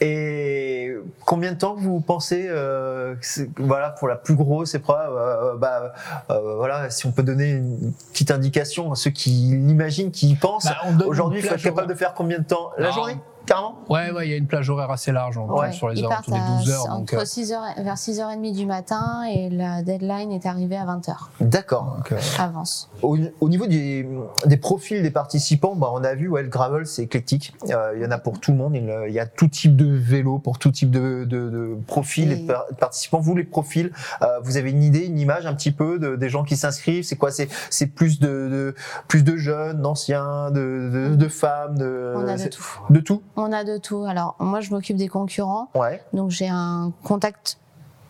Speaker 1: Et combien de temps vous pensez, euh, voilà, pour la plus grosse épreuve, euh, bah, euh, voilà, si on peut donner une petite indication à ceux qui l'imaginent, qui y pensent.
Speaker 5: Bah,
Speaker 1: Aujourd'hui, il faut être capable de faire combien de temps? La
Speaker 5: Non.
Speaker 1: journée, carrément
Speaker 5: Ouais, ouais, il y a une plage horaire assez large, on
Speaker 1: Ouais.
Speaker 5: sur les alentours
Speaker 4: partent
Speaker 5: des 12
Speaker 4: à-
Speaker 5: heures. Donc,
Speaker 4: entre
Speaker 5: euh,
Speaker 4: 6 heures, vers 6h30 du matin et la deadline est arrivée à 20h.
Speaker 1: D'accord.
Speaker 5: donc, euh,
Speaker 4: Avance.
Speaker 1: Au, au niveau des, des profils des participants, bah, on a vu, ouais, le gravel, c'est éclectique. Euh, Il y en a pour tout le monde. Il, il y a tout type de vélo, pour tout type de, de, de profils et de
Speaker 4: Et-
Speaker 1: par- de participants. Vous, les profils, euh, vous avez une idée, une image un petit peu de, des gens qui s'inscrivent? C'est quoi? C'est c'est plus de, de plus de jeunes, d'anciens, de, de, de femmes, de
Speaker 4: On a de tout.
Speaker 1: De tout?
Speaker 4: On a de tout. Alors, moi, je m'occupe des concurrents.
Speaker 1: Ouais.
Speaker 4: Donc, j'ai un contact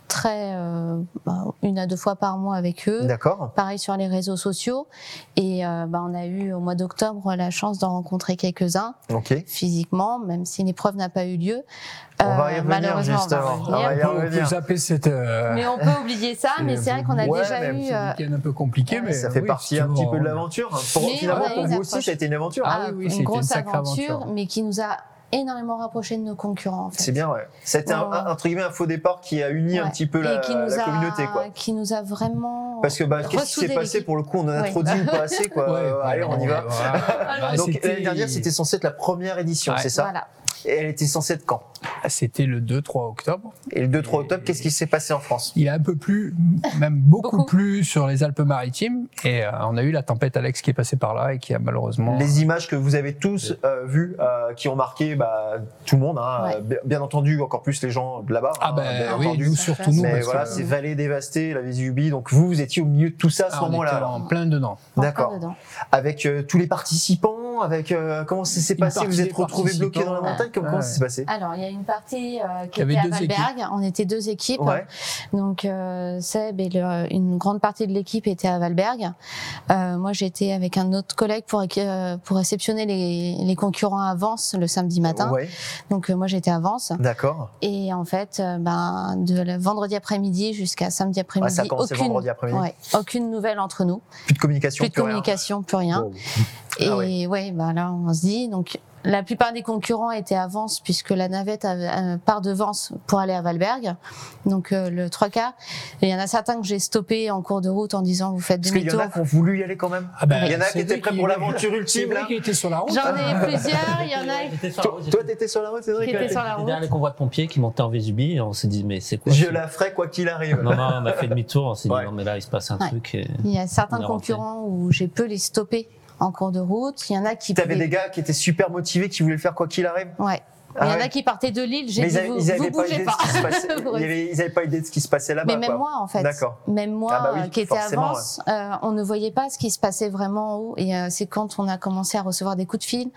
Speaker 4: très, euh, bah, une à deux fois par mois avec eux.
Speaker 1: D'accord.
Speaker 4: Pareil sur les réseaux sociaux. Et euh, bah, on a eu au mois d'octobre la chance d'en rencontrer quelques-uns
Speaker 1: Ok.
Speaker 4: physiquement, même si l'épreuve n'a pas eu lieu.
Speaker 1: On va y
Speaker 4: Euh,
Speaker 1: revenir,
Speaker 4: malheureusement, on va
Speaker 1: justement.
Speaker 4: revenir.
Speaker 1: On va y
Speaker 5: On peut
Speaker 1: revenir.
Speaker 5: zapper cette. euh,
Speaker 4: Mais on peut oublier ça, mais c'est vrai qu'on a
Speaker 1: Ouais,
Speaker 4: déjà eu. euh,
Speaker 5: week-end un peu compliqué, mais
Speaker 1: Ça fait
Speaker 5: oui,
Speaker 1: partie un petit peu de
Speaker 5: on-
Speaker 1: l'aventure. Pour, finalement,
Speaker 4: on
Speaker 1: pour vous
Speaker 4: une
Speaker 1: aussi, ça a été une aventure.
Speaker 5: Ah oui, oui, c'était
Speaker 4: une
Speaker 5: une
Speaker 4: grosse
Speaker 5: sacrée
Speaker 4: aventure,
Speaker 5: aventure.
Speaker 4: mais qui nous a énormément rapprochés de nos concurrents. En fait.
Speaker 1: C'est bien, ouais. C'était un,
Speaker 4: Ouais.
Speaker 1: un- entre guillemets un faux départ qui a uni un petit peu la,
Speaker 4: et qui nous
Speaker 1: la
Speaker 4: a,
Speaker 1: communauté, quoi.
Speaker 4: Qui nous a vraiment.
Speaker 1: Parce que bah, qu'est-ce qui s'est passé pour le coup? On en a
Speaker 4: Ouais.
Speaker 1: trop dit ou pas assez, quoi.
Speaker 5: Ouais,
Speaker 1: Euh, allez, on y va.
Speaker 5: Bah,
Speaker 1: Donc l'année dernière, c'était censé être la première édition,
Speaker 5: Ouais.
Speaker 1: c'est ça?
Speaker 4: Voilà.
Speaker 1: Et elle était censée être quand?
Speaker 5: C'était le 2-3 octobre.
Speaker 1: Et le 2-3 octobre, qu'est-ce qui s'est passé en France?
Speaker 5: Il a un peu plu, même beaucoup,
Speaker 4: Beaucoup.
Speaker 5: plus sur les Alpes-Maritimes. Et euh, on a eu la tempête Alex qui est passée par là et qui a malheureusement.
Speaker 1: Les images que vous avez tous euh, vues, euh, qui ont marqué bah, tout le monde, hein,
Speaker 4: Ouais.
Speaker 1: bien, entendu, encore plus les gens de là-bas,
Speaker 5: Ah
Speaker 1: hein,
Speaker 5: ben
Speaker 1: bien
Speaker 5: oui,
Speaker 1: entendu.
Speaker 5: nous surtout nous.
Speaker 1: Mais
Speaker 5: parce
Speaker 1: voilà,
Speaker 5: que-
Speaker 1: c'est vallée dévastée, la Vésubie. Donc vous, vous étiez au milieu de tout ça à ce
Speaker 5: Ah,
Speaker 1: moment-là.
Speaker 5: en plein dedans.
Speaker 1: D'accord. Avec euh, tous les participants, avec euh, comment ça s'est passé? Vous êtes retrouvés bloqués dans la montagne? Comment, comment
Speaker 5: Ouais.
Speaker 1: ça s'est passé?
Speaker 4: Alors, il y a une partie euh, qui
Speaker 5: Il y
Speaker 4: était à Valberg. On était deux équipes.
Speaker 1: Ouais.
Speaker 4: Donc, euh, Seb et le- une grande partie de l'équipe était à Valberg. Euh, moi, j'étais avec un autre collègue pour, euh, pour réceptionner les, les concurrents à Vence le samedi matin.
Speaker 1: Ouais,
Speaker 4: Donc, euh, moi, j'étais à Vence.
Speaker 1: d'accord.
Speaker 4: Et en fait, euh, ben, de le vendredi après-midi jusqu'à samedi
Speaker 1: Ouais,
Speaker 4: après-midi,
Speaker 1: commencé
Speaker 4: aucune,
Speaker 1: vendredi après-midi.
Speaker 4: ouais, aucune nouvelle entre nous.
Speaker 1: Plus de communication,
Speaker 4: Plus de
Speaker 1: rien.
Speaker 4: communication, plus rien.
Speaker 3: Wow.
Speaker 4: Et
Speaker 1: Ah
Speaker 4: ouais, bah là, on se dit. Donc, la plupart des concurrents étaient à Vence, puisque la navette euh, part de Vence pour aller à Valberg. Donc, euh, le trois quarts. Et il y en a certains que j'ai stoppés en cours de route en disant vous faites
Speaker 1: Parce qu'il y en
Speaker 4: demi-tour.
Speaker 1: a qui ont voulu y aller quand même.
Speaker 5: Ah ben,
Speaker 1: Il y en a
Speaker 5: c'est
Speaker 1: qui étaient
Speaker 5: vrai
Speaker 1: prêts pour l'aventure
Speaker 5: C'est
Speaker 1: ultime,
Speaker 5: vrai
Speaker 1: là.
Speaker 5: qu'il était sur la route.
Speaker 4: J'en ai plusieurs. Il y en a.
Speaker 2: J'étais sur la
Speaker 1: Toi,
Speaker 2: route,
Speaker 1: toi, t'étais sur la route, Cédric
Speaker 4: Qui
Speaker 1: ouais.
Speaker 4: était sur la route.
Speaker 2: Derrière les convois de pompiers qui montaient en Vésubie, et on s'est dit, mais c'est quoi
Speaker 1: Je la ferai quoi qu'il arrive.
Speaker 2: Non, non, on a fait demi-tour, on s'est dit, non, mais là, il se passe un truc.
Speaker 4: Il y a certains concurrents où j'ai peu les stopper en cours de route. Il y en a qui.
Speaker 1: T'avais des gars qui étaient super motivés, qui voulaient le faire quoi qu'il arrive?
Speaker 4: Ouais.
Speaker 1: Ah
Speaker 4: il y en
Speaker 1: ouais.
Speaker 4: a qui partaient de l'île. J'ai
Speaker 1: Mais
Speaker 4: dit
Speaker 1: ils avaient,
Speaker 4: vous,
Speaker 1: ils
Speaker 4: vous
Speaker 1: pas
Speaker 4: bougez
Speaker 1: idée de
Speaker 4: pas.
Speaker 1: ils avaient pas idée de ce qui se passait là-bas.
Speaker 4: Mais même
Speaker 1: quoi.
Speaker 4: moi, en fait.
Speaker 1: D'accord.
Speaker 4: Même moi,
Speaker 1: Ah bah oui,
Speaker 4: euh, qui était à
Speaker 1: forcément,
Speaker 4: Vence, euh, on ne voyait pas ce qui se passait vraiment en haut. Et euh, c'est quand on a commencé à recevoir des coups de fil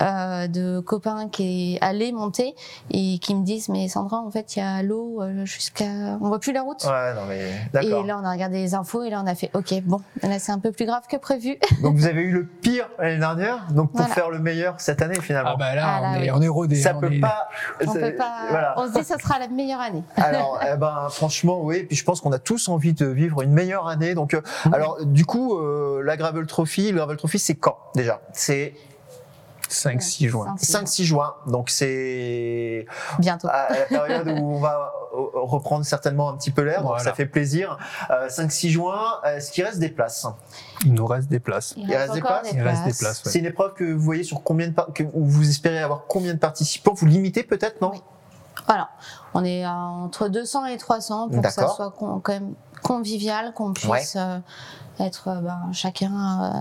Speaker 4: euh, de copains qui allaient monter et qui me disent Mais Sandra, en fait, il y a l'eau jusqu'à. On voit plus la route.
Speaker 1: Ouais, non mais
Speaker 4: Et
Speaker 1: d'accord.
Speaker 4: là, on a regardé les infos et là, on a fait OK, bon, là, c'est un peu plus grave que prévu.
Speaker 1: Donc vous avez eu le pire l'année dernière, donc pour
Speaker 4: Voilà.
Speaker 1: faire le meilleur cette année finalement.
Speaker 5: Ah ben là,
Speaker 4: Ah là,
Speaker 5: on, est,
Speaker 4: oui.
Speaker 5: on est rodé.
Speaker 1: ça peut pas.
Speaker 4: On peut pas.
Speaker 1: Voilà.
Speaker 4: On se dit, ça sera la meilleure année.
Speaker 1: Alors, eh ben, franchement, oui. Puis je pense qu'on a tous envie de vivre une meilleure année. Donc, euh, alors, du coup, euh, la Gravel Trophy, le Gravel Trophy, c'est quand déjà? C'est
Speaker 5: 5-6 juin.
Speaker 1: 5-6 juin. Donc, c'est
Speaker 4: Bientôt.
Speaker 1: à la période où on va euh, reprendre certainement un petit peu l'air. Donc, ça fait plaisir. Euh, 5-6 juin. Est-ce qu'il reste des places?
Speaker 5: Il nous reste des places.
Speaker 4: Il,
Speaker 1: il reste des places?
Speaker 5: Il reste des places. ouais.
Speaker 1: C'est une épreuve que vous voyez sur combien de par- que, où vous espérez avoir combien de participants? Vous limitez peut-être, non?
Speaker 4: Oui. Voilà. On est entre 200 et 300 pour que ça soit con- quand même convivial, qu'on puisse euh, être euh, ben, chacun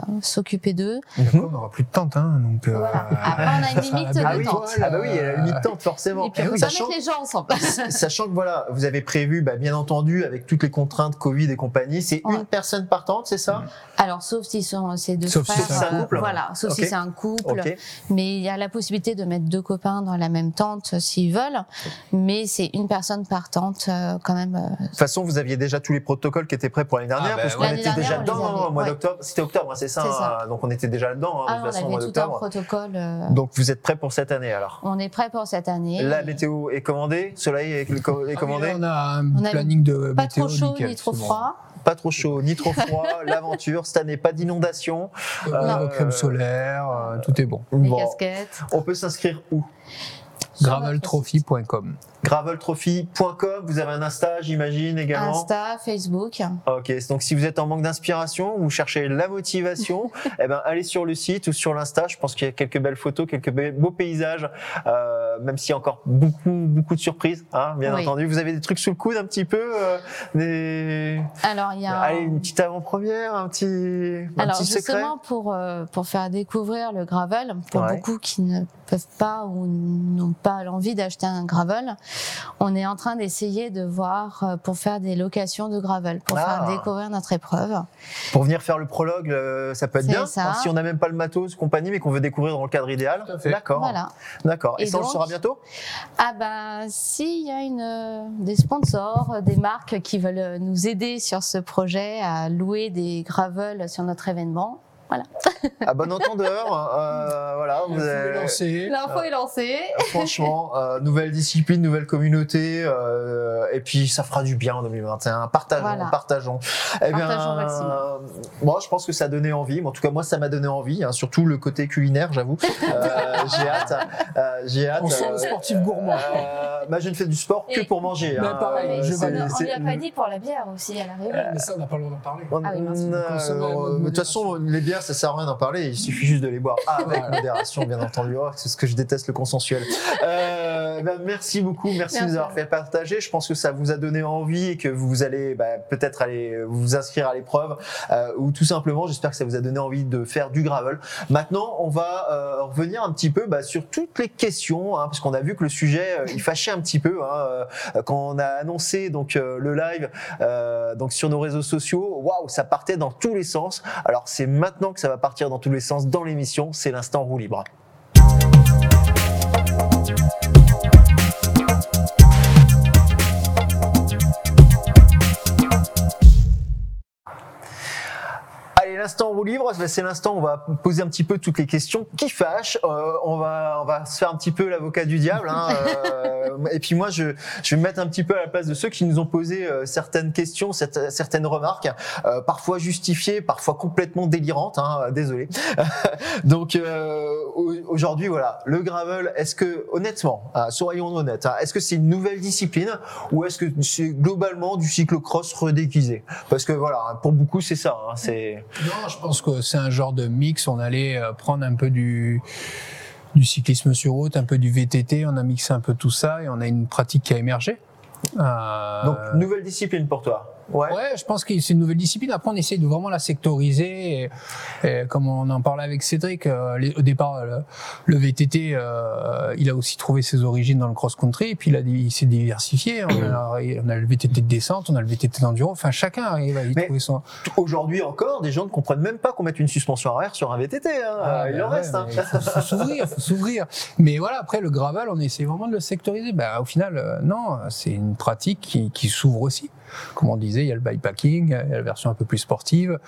Speaker 4: euh, s'occuper d'eux.
Speaker 5: On n'aura plus de tente, hein, donc. euh,
Speaker 4: Voilà. Après, on a une limite de
Speaker 1: Ah oui,
Speaker 4: tente.
Speaker 1: ah bah oui, il y a la limite tente forcément.
Speaker 4: Et puis
Speaker 1: Eh
Speaker 4: on peut
Speaker 1: sachant-
Speaker 4: mettre les gens ensemble.
Speaker 1: Sachant que voilà, vous avez prévu, bah, bien entendu, avec toutes les contraintes Covid et compagnie, c'est
Speaker 4: Ouais.
Speaker 1: une personne partante, c'est ça?
Speaker 4: Alors, sauf si sont ces deux
Speaker 5: Sauf si c'est
Speaker 1: un
Speaker 4: euh,
Speaker 1: couple.
Speaker 4: Voilà, sauf si c'est un couple.
Speaker 1: Ok.
Speaker 4: Mais il y a la possibilité de mettre deux copains dans la même tente euh, s'ils veulent. Mais c'est une personne par tente euh, quand même. euh,
Speaker 1: De toute façon, vous aviez déjà tous les protocoles qui étaient prêts pour l'année dernière,
Speaker 5: Ah bah
Speaker 1: parce qu'on était déjà
Speaker 4: dernière, les
Speaker 1: hein,
Speaker 4: avait,
Speaker 1: au mois
Speaker 4: ouais.
Speaker 1: d'octobre. C'était octobre, hein, c'est ça, hein, Donc on était déjà dedans, hein,
Speaker 4: Ah,
Speaker 1: de
Speaker 4: on
Speaker 1: toute façon, au mois
Speaker 4: avait tout un
Speaker 1: d'octobre.
Speaker 4: protocole. euh,
Speaker 1: Donc vous êtes prêts pour cette année alors?
Speaker 4: On est prêt pour cette année.
Speaker 1: La météo est commandée, soleil est, est
Speaker 5: Ah
Speaker 1: commandé,
Speaker 5: là, on a un
Speaker 4: On a
Speaker 5: planning de
Speaker 4: Pas
Speaker 5: météo
Speaker 4: trop chaud
Speaker 5: nickel,
Speaker 4: ni trop froid.
Speaker 1: pas trop chaud ni trop froid, l'aventure, cette année pas d'inondation.
Speaker 5: Euh,
Speaker 1: Euh,
Speaker 5: crème solaire, euh, tout est bon.
Speaker 4: Les
Speaker 1: Bon,
Speaker 4: casquettes.
Speaker 1: on peut s'inscrire où?
Speaker 5: Graveltrophy.com.
Speaker 1: Graveltrophy.com, vous avez un Insta, j'imagine également.
Speaker 4: Insta, Facebook.
Speaker 1: Ok, donc si vous êtes en manque d'inspiration, vous cherchez la motivation, eh ben allez sur le site ou sur l'Insta. Je pense qu'il y a quelques belles photos, quelques be- beaux paysages euh, même s'il y a encore beaucoup, beaucoup de surprises, hein, bien
Speaker 4: Oui.
Speaker 1: entendu. Vous avez des trucs sous le coude un petit peu, euh, des...
Speaker 4: Alors, il y a.
Speaker 1: Allez, une petite avant-première, un petit, un
Speaker 4: Alors
Speaker 1: petit secret.
Speaker 4: justement pour euh, pour faire découvrir le gravel pour
Speaker 1: Ouais.
Speaker 4: beaucoup qui ne peuvent pas ou n'ont pas l'envie d'acheter un gravel, on est en train d'essayer de voir euh, pour faire des locations de gravel pour
Speaker 1: Ah.
Speaker 4: faire découvrir notre épreuve.
Speaker 1: Pour venir faire le prologue, euh, ça peut être bien.
Speaker 4: ça.
Speaker 1: Si on n'a même pas le matos, compagnie, mais qu'on veut découvrir dans le cadre idéal.
Speaker 5: Tout à fait.
Speaker 1: D'accord.
Speaker 4: Voilà.
Speaker 1: D'accord. Et,
Speaker 4: Et
Speaker 1: ça, on le saura bientôt
Speaker 4: Ah bah s'il y a une euh, des sponsors, des marques qui veulent nous aider sur ce projet à louer des gravels sur notre événement,
Speaker 1: À bon entendeur. euh, voilà. Vous avez-
Speaker 5: Lancé.
Speaker 4: l'info est lancée.
Speaker 1: Franchement, euh, nouvelle discipline, nouvelle communauté, euh, et puis ça fera du bien en 2021. Partageons,
Speaker 4: Voilà.
Speaker 1: partageons. Eh bien,
Speaker 4: Partageons,
Speaker 1: euh, moi, je pense que ça a donné envie. Mais En tout cas, moi, ça m'a donné envie. hein, surtout le côté culinaire, j'avoue. Euh, j'ai hâte. euh, j'ai hâte.
Speaker 5: On sent
Speaker 1: euh,
Speaker 5: le sportif gourmand.
Speaker 1: euh, bah, je ne fais du sport que
Speaker 4: Et-
Speaker 1: pour manger.
Speaker 5: Mais
Speaker 1: hein.
Speaker 5: pareil,
Speaker 1: Euh,
Speaker 5: je
Speaker 4: on
Speaker 1: c'est-
Speaker 4: lui a pas dit pour la bière aussi à l'arrivée.
Speaker 5: Mais ça, on n'a pas le droit d'en parler.
Speaker 4: Ah oui,
Speaker 1: euh, de toute façon, les bières, ça sert à rien d'en parler. Il suffit juste de les boire avec
Speaker 5: Voilà.
Speaker 1: modération, bien entendu. Oh, c'est ce que je déteste, le consensuel. Euh, ben, merci beaucoup, merci,
Speaker 4: Merci
Speaker 1: de nous avoir fait partager. Je pense que ça vous a donné envie et que vous allez bah, peut-être aller vous inscrire à l'épreuve euh, ou tout simplement, j'espère que ça vous a donné envie de faire du gravel. Maintenant, on va euh, revenir un petit peu bah, sur toutes les questions, hein, parce qu'on a vu que le sujet euh, il fâchait un petit peu hein, euh, quand on a annoncé donc euh, le live euh, donc sur nos réseaux sociaux. Waouh, ça partait dans tous les sens. Alors c'est maintenant que ça va partir dans tous les sens dans l'émission. C'est l'instant roue libre. L'instant roue libre, c'est l'instant où on va poser un petit peu toutes les questions qui fâchent. Euh, on va, on va se faire un petit peu l'avocat du diable. Hein, euh, et puis moi, je, je vais me mettre un petit peu à la place de ceux qui nous ont posé euh, certaines questions, certaines remarques, euh, parfois justifiées, parfois complètement délirantes. Hein, euh, désolé. Donc euh, au- aujourd'hui, voilà, le gravel. Est-ce que, honnêtement, soyons honnêtes, hein, est-ce que c'est une nouvelle discipline ou est-ce que c'est globalement du cyclocross redéguisé? Parce que voilà, pour beaucoup, c'est ça. Hein, c'est
Speaker 5: Je pense que c'est un genre de mix. On allait euh, prendre un peu du du cyclisme sur route, un peu du VTT, on a mixé un peu tout ça et on a une pratique qui a émergé. Euh,
Speaker 1: donc nouvelle discipline pour toi. Ouais.
Speaker 5: Ouais, je pense que c'est une nouvelle discipline. Après, on essaye de vraiment la sectoriser. Et, et comme on en parlait avec Cédric, euh, les- au départ, le, le VTT, euh, il a aussi trouvé ses origines dans le cross-country. Et puis, il, a, il s'est diversifié. On a, on a le VTT de descente, on a le VTT d'enduro. Enfin, chacun arrive à y
Speaker 1: Mais-
Speaker 5: trouver son.
Speaker 1: Aujourd'hui encore, des gens ne comprennent même pas qu'on mette une suspension arrière sur un VTT. Hein.
Speaker 5: Ah,
Speaker 1: Il
Speaker 5: ben
Speaker 1: en
Speaker 5: ouais,
Speaker 1: reste. hein.
Speaker 5: faut, s'ouvrir, faut s'ouvrir. Mais voilà, après le gravel, on essaie vraiment de le sectoriser. Ben, au final, euh, non, c'est une pratique qui, qui s'ouvre aussi. Comme on disait, il y a le bikepacking, il y a la version un peu plus sportive,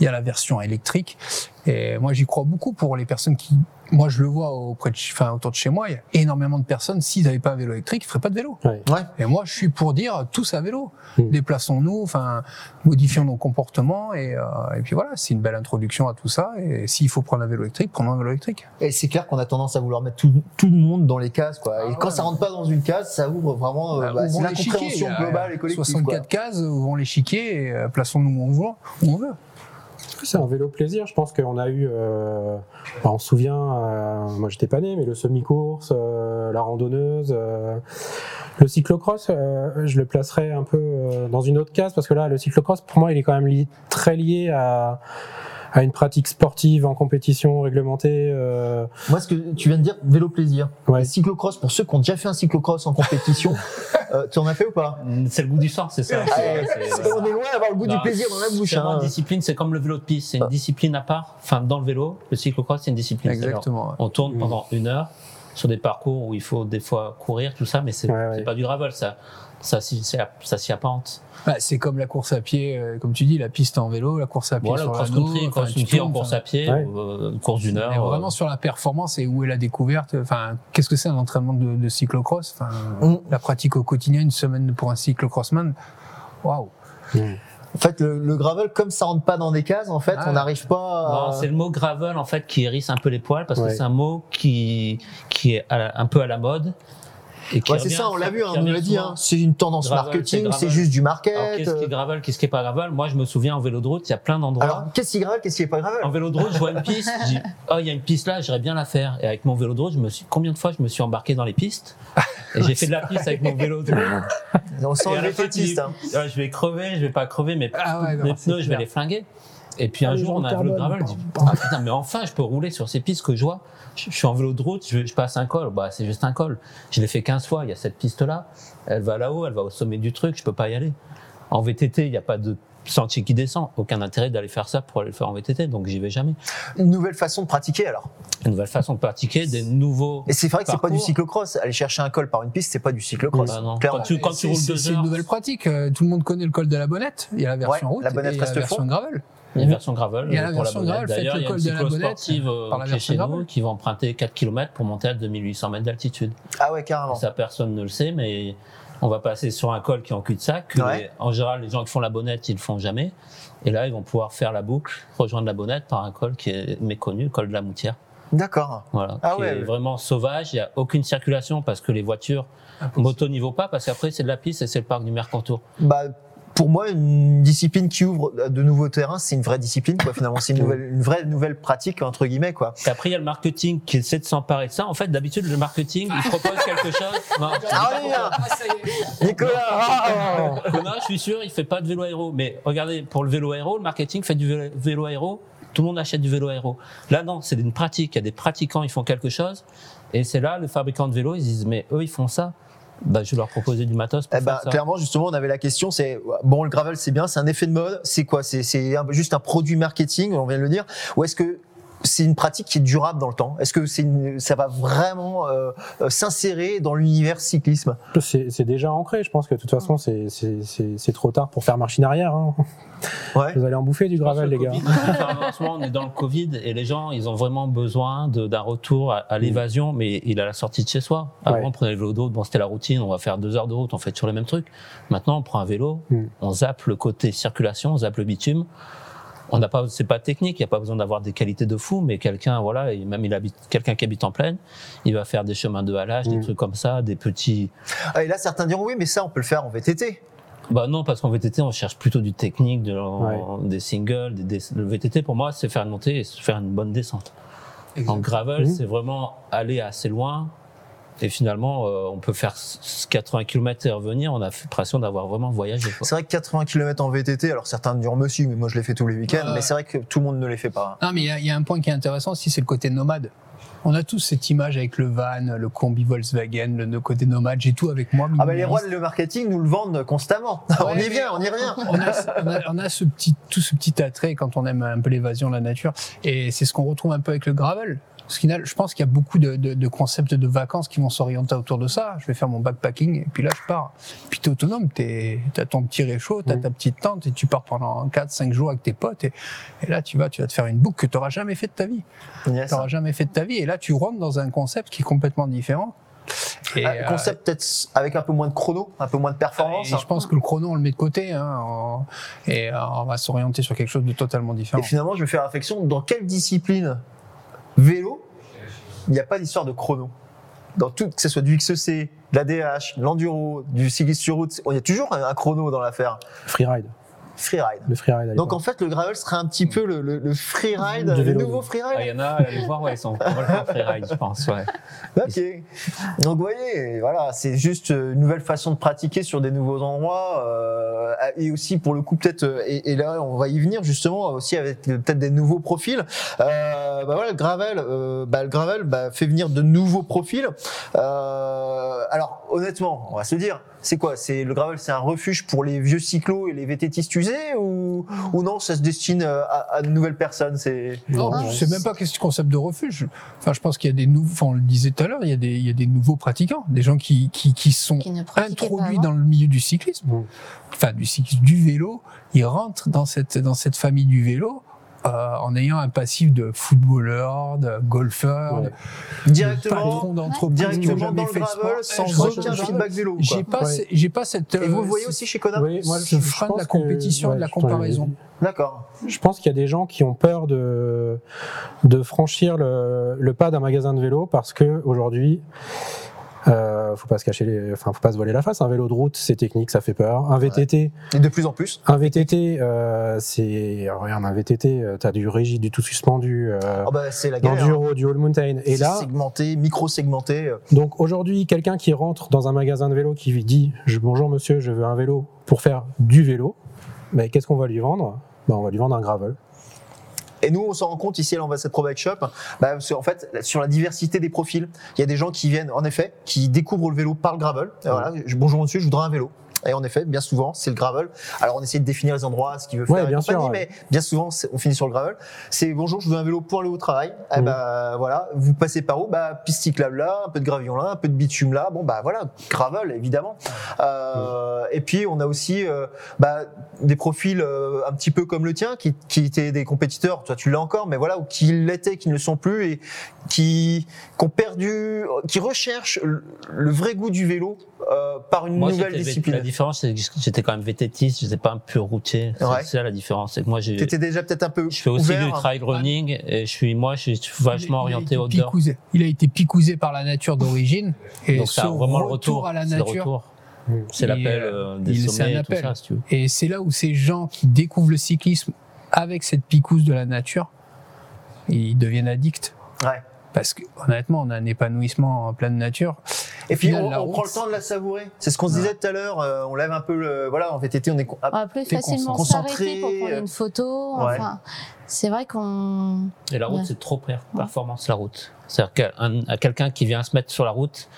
Speaker 5: il y a la version électrique. Et moi, j'y crois beaucoup pour les personnes qui, moi, je le vois auprès de, enfin, autour de chez moi, il y a énormément de personnes, s'ils n'avaient pas un vélo électrique, ils feraient pas de vélo.
Speaker 3: Ouais.
Speaker 1: Ouais.
Speaker 5: Et moi, je suis pour dire tous à vélo.
Speaker 3: Mm.
Speaker 5: Déplaçons-nous, enfin, modifions nos comportements et, euh, et puis voilà, c'est une belle introduction à tout ça. Et s'il faut prendre un vélo électrique, prenons un vélo électrique.
Speaker 1: Et c'est clair qu'on a tendance à vouloir mettre tout, tout le monde dans les cases. Quoi.
Speaker 5: Ah
Speaker 1: et quand
Speaker 5: ouais.
Speaker 1: ça rentre pas dans une case, ça ouvre vraiment. euh,
Speaker 5: Bah,
Speaker 1: bah, c'est globale et collective.
Speaker 5: 64 cases, ouvrons l'échiquier et euh, plaçons-nous où on veut. Où on veut.
Speaker 3: C'est un vélo plaisir. Je pense qu'on a eu, euh, bah, on se souvient, euh, moi j'étais pas né, mais le semi-course, euh, la randonneuse, euh, le cyclocross, euh, je le placerais un peu euh, dans une autre case parce que là, le cyclocross, pour moi, il est quand même très lié à, à une pratique sportive en compétition réglementée. euh,
Speaker 1: Moi, ce que tu viens de dire, vélo plaisir.
Speaker 3: Ouais.
Speaker 1: Cyclocross, pour ceux qui ont déjà fait un cyclocross en compétition, euh, tu en as fait ou pas?
Speaker 2: C'est le goût du sang, c'est ça.
Speaker 1: Ah,
Speaker 2: C'est- c'est-
Speaker 1: On est loin d'avoir le goût du plaisir dans la bouche.
Speaker 2: C'est vraiment
Speaker 1: hein.
Speaker 2: une discipline, c'est comme le vélo de piste, c'est une discipline à part. Enfin, dans le vélo, le cyclocross, c'est une discipline. C'est-à-dire, On tourne
Speaker 3: Mm.
Speaker 2: pendant une heure sur des parcours où il faut des fois courir, tout ça, mais c'est
Speaker 3: Ouais, ouais.
Speaker 2: c'est pas du gravel, ça. Ça, ça s'y apparente.
Speaker 5: Bah, c'est comme la course à pied, euh, comme tu dis, la piste en vélo, la course à pied
Speaker 2: Voilà,
Speaker 5: sur enfin,
Speaker 2: cross-country
Speaker 5: tu
Speaker 2: en course à pied,
Speaker 3: Ouais.
Speaker 2: ou, euh, une course d'une heure.
Speaker 5: Mais
Speaker 2: euh,
Speaker 5: vraiment sur la performance et où est la découverte. Enfin, qu'est-ce que c'est un entraînement de, de cyclocross Enfin,
Speaker 1: Mm.
Speaker 5: la pratique au quotidien, une semaine pour un cyclocrossman. Waouh
Speaker 1: En fait, le, le gravel, comme ça rentre pas dans des cases, en fait,
Speaker 5: Ah.
Speaker 1: on n'arrive pas. à-
Speaker 2: c'est le mot gravel en fait qui hérisse un peu les poils parce
Speaker 3: Ouais.
Speaker 2: que c'est un mot qui qui est à la- un peu à la mode
Speaker 1: Ouais, c'est ça, on l'a vu, hein, on nous l'a dit. hein. C'est une tendance
Speaker 2: Gravel,
Speaker 1: marketing,
Speaker 2: c'est
Speaker 1: juste du
Speaker 2: Alors,
Speaker 1: market.
Speaker 2: qu'est-ce qui est
Speaker 1: euh.
Speaker 2: gravel, qu'est-ce qui est pas gravel? Moi, je me souviens en vélo de route, il y a plein d'endroits.
Speaker 1: Alors, qu'est-ce qui est gravel, qu'est-ce qui est pas gravel?
Speaker 2: En vélo de route, je vois une piste, je dis, oh, il y a une piste là, j'aimerais bien la faire. Et avec mon vélo de route, je me suis, combien de fois je me suis embarqué dans les pistes? Et j'ai fait de la piste avec mon vélo de route.
Speaker 1: On sent le hein.
Speaker 2: Je vais crever, je vais pas crever, mais
Speaker 5: Ah ouais, non,
Speaker 2: mes pneus, je vais les flinguer. Et puis un jour, on a un vélo de gravel, je dis, ah putain, mais enfin, je peux rouler sur ces pistes que je vois. Je, je suis en vélo de route, je, je passe un col, bah, c'est juste un col. Je l'ai fait 15 fois, il y a cette piste-là, elle va là-haut, elle va au sommet du truc, je peux pas y aller. En VTT, il n'y a pas de sentier qui descend, aucun intérêt d'aller faire ça pour aller le faire en VTT, donc j'y vais jamais.
Speaker 1: Une nouvelle façon de pratiquer alors.
Speaker 2: Une nouvelle façon de pratiquer, des nouveaux.
Speaker 1: Et c'est vrai que c'est pas du cyclocross. Aller chercher un col par une piste, c'est pas du cyclocross.
Speaker 2: Bah non.
Speaker 1: Clairement.
Speaker 2: Quand tu, quand tu roules
Speaker 5: c'est-
Speaker 2: deux
Speaker 5: C'est une nouvelle pratique. Euh, Tout le monde connaît le col de la Bonnette. Il y a la version
Speaker 1: Ouais,
Speaker 5: route
Speaker 1: la Bonnette
Speaker 5: et il y a la version
Speaker 1: fond.
Speaker 5: gravel.
Speaker 2: Il y a une version gravel
Speaker 5: Il y a la
Speaker 2: pour
Speaker 5: version
Speaker 2: la
Speaker 5: gravel,
Speaker 2: D'ailleurs,
Speaker 5: le
Speaker 2: il y a une
Speaker 5: col de la Bonnette
Speaker 2: cyclo-sportive euh, qui est
Speaker 5: version
Speaker 2: chez nous qui va emprunter 4 km pour monter à 2800 mètres d'altitude.
Speaker 1: Ah ouais, carrément.
Speaker 2: Ça, personne ne le sait, mais on va passer sur un col qui est en cul-de-sac.
Speaker 1: Ouais.
Speaker 2: En général, les gens qui font la bonnette, ils le font jamais. Et là, ils vont pouvoir faire la boucle, rejoindre la bonnette par un col qui est méconnu, le col de la Moutière.
Speaker 1: D'accord.
Speaker 2: Voilà.
Speaker 1: Ah
Speaker 2: qui
Speaker 1: ouais,
Speaker 2: est
Speaker 1: ouais.
Speaker 2: vraiment sauvage. Il n'y a aucune circulation parce que les voitures moto n'y vont pas parce qu'après, c'est de la piste et c'est le parc du Mercantour.
Speaker 1: Bah, pour moi, une discipline qui ouvre de nouveaux terrains, c'est une vraie discipline, quoi. Finalement, c'est une, nouvelle, une vraie nouvelle pratique, entre guillemets, quoi.
Speaker 2: Et après, il y a le marketing qui essaie de s'emparer de ça. En fait, d'habitude, le marketing, il propose quelque chose. Non,
Speaker 1: Ah oui, hein. Nicolas ah,
Speaker 2: Conan, je suis sûr, il fait pas de vélo aéro. Mais regardez, pour le vélo aéro, le marketing fait du vélo, vélo aéro. Tout le monde achète du vélo aéro. Là, non, c'est une pratique. Il y a des pratiquants, ils font quelque chose. Et c'est là, le fabricant de vélo, ils se disent, mais eux, ils font ça. Bah, je vais leur proposer du matos pour
Speaker 1: Eh ben,
Speaker 2: faire ça.
Speaker 1: clairement, justement, on avait la question, c'est bon, le gravel, c'est bien, c'est un effet de mode, c'est quoi? C'est juste un produit marketing, on vient de le dire, ou est-ce que c'est une pratique qui est durable dans le temps Est-ce que c'est une- ça va vraiment euh, euh, s'insérer dans l'univers cyclisme?
Speaker 3: C'est c'est déjà ancré. Je pense que de toute façon, c'est- c'est c'est- c'est trop tard pour faire machine arrière. hein.
Speaker 1: Ouais.
Speaker 3: Vous allez en bouffer du gravel, les
Speaker 2: le
Speaker 3: gars.
Speaker 2: En ce moment, on est dans le Covid et les gens, ils ont vraiment besoin de- d'un retour à, à l'évasion, mais il a la sortie de chez soi. Avant,
Speaker 3: Ouais.
Speaker 2: on prenait le vélo d'autre, bon, c'était la routine, on va faire deux heures de route, on fait toujours les mêmes trucs. Maintenant, on prend un vélo,
Speaker 3: Mm.
Speaker 2: on zappe le côté circulation, on zappe le bitume. On n'a pas, c'est pas technique, il n'y a pas besoin d'avoir des qualités de fou, mais quelqu'un, voilà, et même il habite, quelqu'un qui habite en plaine, il va faire des chemins de halage, des
Speaker 3: Mm.
Speaker 2: trucs comme ça, des petits,
Speaker 1: Ah, Et là, certains diront oui, mais ça, on peut le faire en VTT.
Speaker 2: bah non, parce qu'en VTT, on cherche plutôt du technique, de,
Speaker 3: Ouais.
Speaker 2: des singles. Des, des- le VTT, pour moi, c'est faire une montée et faire une bonne descente. En gravel,
Speaker 3: Mhm.
Speaker 2: c'est vraiment aller assez loin. Et finalement, euh, on peut faire s- 80 km et revenir. On a l'impression d'avoir vraiment voyagé.
Speaker 1: C'est vrai que 80 km en VTT, alors certains diront monsieur, mais moi je les fais tous les week-ends, mais c'est vrai que tout le monde ne les fait pas.
Speaker 5: Non, mais il y a- il y, a un point qui est intéressant aussi, c'est le côté nomade. On a tous cette image avec le van, le combi Volkswagen, le, côté nomade. J'ai tout avec moi.
Speaker 1: Ah bah les rois de le marketing nous le vendent constamment. on y vient, on y revient.
Speaker 5: on a, on a- on a ce petit, tout ce petit attrait quand on aime un peu l'évasion, la nature. Et c'est ce qu'on retrouve un peu avec le gravel. Parce qu'il je pense qu'il y a beaucoup de, de- de concepts de vacances qui vont s'orienter autour de ça. Je vais faire mon backpacking et puis là, je pars. Puis tu es autonome, tu as ton petit réchaud, tu as ta petite tente et tu pars pendant 4-5 jours avec tes potes. Et, et là, tu vas, tu vas te faire une boucle que tu n'auras jamais fait de ta vie.
Speaker 1: Yes.
Speaker 5: N'auras jamais fait de ta vie. Et là, tu rentres dans un concept qui est complètement différent. Et,
Speaker 1: Ah,
Speaker 5: euh,
Speaker 1: concept peut-être avec un peu moins de chrono, un peu moins de performance.
Speaker 5: et je pense que le chrono, on le met de côté. Hein, et euh, on va s'orienter sur quelque chose de totalement différent.
Speaker 1: Et finalement, je vais faire réflexion, dans quelle discipline vélo, il n'y a pas d'histoire de chrono Dans tout, que ce soit du XEC, de la DH, de l'enduro, du cyclisme sur route, il y a toujours un un chrono dans l'affaire.
Speaker 3: Freeride.
Speaker 1: Freeride.
Speaker 3: Le freeride.
Speaker 1: Donc en fait, le gravel serait un petit peu le, le, le freeride, le
Speaker 3: vélo.
Speaker 1: nouveau
Speaker 2: Ah,
Speaker 1: freeride.
Speaker 2: Il y en a, allez voir, ouais, ils sont complètement freeride, je pense. Ouais.
Speaker 1: Ok. Donc vous voyez, voilà, c'est juste une nouvelle façon de pratiquer sur des nouveaux endroits euh, et aussi pour le coup peut-être euh, et, et là on va y venir justement aussi avec euh, peut-être des nouveaux profils. Euh, bah voilà, le gravel, euh, bah, le gravel bah, fait venir de nouveaux profils. Euh, alors honnêtement, on va se le dire. C'est quoi? C'est le gravel, c'est un refuge pour les vieux cyclos et les VTTistes usés ou, ou non Ça se destine euh, à, à de nouvelles personnes? C'est
Speaker 5: Non,
Speaker 4: Non,
Speaker 5: je sais même pas qu'est-ce que concept de refuge. Enfin, je pense qu'il y a des nouveaux, enfin, on le disait tout à l'heure, il y a des, il y a des nouveaux pratiquants, des gens qui, qui, qui sont
Speaker 4: Qui
Speaker 5: introduits dans le milieu du cyclisme,
Speaker 3: Mm.
Speaker 5: enfin, du cyclisme, du vélo. Ils rentrent dans cette, dans cette famille du vélo. Euh, en ayant un passif de footballeur, de golfeur,
Speaker 3: Ouais.
Speaker 5: de patron
Speaker 1: directement,
Speaker 5: d'entreprise qui ont
Speaker 1: directement dans le
Speaker 5: fait de
Speaker 1: gravel
Speaker 5: sport.
Speaker 1: sans
Speaker 5: Je
Speaker 1: aucun
Speaker 5: je-
Speaker 1: feedback vélo.
Speaker 5: J'ai pas,
Speaker 3: Ouais.
Speaker 5: ce- j'ai pas cette.
Speaker 1: Et vous le
Speaker 5: euh,
Speaker 1: voyez aussi chez Conan
Speaker 3: Oui, moi,
Speaker 5: ce frein de la
Speaker 3: que-
Speaker 5: compétition et de la
Speaker 3: je
Speaker 5: comparaison.
Speaker 1: D'accord.
Speaker 3: Je pense qu'il y a des gens qui ont peur de, de franchir le, le pas d'un magasin de vélo parce que aujourd'hui, euh, faut pas se cacher, les, enfin, faut pas se voiler la face. Un vélo de route, c'est technique, ça fait peur. Un VTT,
Speaker 1: Et de plus en plus.
Speaker 3: un VTT, euh, c'est, regarde, un VTT, euh, t'as du rigide, du tout suspendu, euh,
Speaker 1: Ah bah, c'est la galère.
Speaker 3: d'enduro, du all mountain. Et là,
Speaker 1: segmenté, micro-segmenté. euh,
Speaker 3: donc aujourd'hui, quelqu'un qui rentre dans un magasin de vélo qui lui dit bonjour monsieur, je veux un vélo pour faire du vélo, mais qu'est-ce qu'on va lui vendre? Ben, on va lui vendre un gravel.
Speaker 1: Et nous, on s'en rend compte ici à l'Ambassadeur Pro Bike Shop, bah, parce qu'en fait, sur la diversité des profils, il y a des gens qui viennent, en effet, qui découvrent le vélo par le gravel. Voilà, bonjour monsieur, je voudrais un vélo. Et en effet, bien souvent, c'est le gravel. Alors, on essaie de définir les endroits, ce qu'il veut faire
Speaker 3: bien sûr, ouais.
Speaker 1: mais bien souvent, on finit sur le gravel. C'est bonjour, je veux un vélo pour aller au travail. Eh
Speaker 3: Mhm.
Speaker 1: ben, voilà, vous passez par où? Bah, piste cyclable là, un peu de gravillon là, un peu de bitume là. Bon, bah voilà, gravel, évidemment. Euh, Et puis, on a aussi euh, bah, des profils euh, un petit peu comme le tien, qui, qui étaient des compétiteurs, toi tu l'as encore, mais voilà, ou qui l'étaient, qui ne le sont plus, et qui, qui ont perdu, qui recherchent le, le vrai goût du vélo euh, par une
Speaker 2: Moi,
Speaker 1: nouvelle discipline.
Speaker 2: La différence, c'est que j'étais quand même VTTiste, j'étais pas un pur routier. C'est
Speaker 1: Ouais.
Speaker 2: c'est ça la différence. C'est que moi, j'ai,
Speaker 1: déjà peut-être un peu
Speaker 2: je fais aussi
Speaker 1: ouvert.
Speaker 2: du trail running et je suis, moi, je suis vachement
Speaker 5: Il
Speaker 2: orienté outdoor.
Speaker 5: Il a été picousé par la nature d'origine. Et
Speaker 2: Donc, ça, vraiment le retour.
Speaker 5: à la nature.
Speaker 2: C'est l'appel
Speaker 5: euh,
Speaker 2: des sommets
Speaker 5: un
Speaker 2: et tout
Speaker 5: appel.
Speaker 2: ça, si tu veux.
Speaker 5: Et c'est là où ces gens qui découvrent le cyclisme avec cette picouse de la nature, ils deviennent addicts.
Speaker 1: Ouais.
Speaker 5: Parce que honnêtement, on a un épanouissement en pleine nature.
Speaker 1: Et puis
Speaker 5: final,
Speaker 1: on,
Speaker 5: la
Speaker 1: on
Speaker 5: route,
Speaker 1: prend le temps de la savourer. C'est ce qu'on se disait tout à l'heure. euh, on lève un peu le. Voilà, en VTT, on est.
Speaker 4: On va plus facilement
Speaker 1: concentré,
Speaker 4: s'arrêter pour prendre
Speaker 1: euh,
Speaker 4: une photo.
Speaker 1: ouais.
Speaker 4: Enfin, c'est vrai qu'on.
Speaker 2: Et la route,
Speaker 4: Ouais.
Speaker 2: c'est trop per- performance, la route. C'est-à-dire qu'à quelqu'un qui vient se mettre sur la route,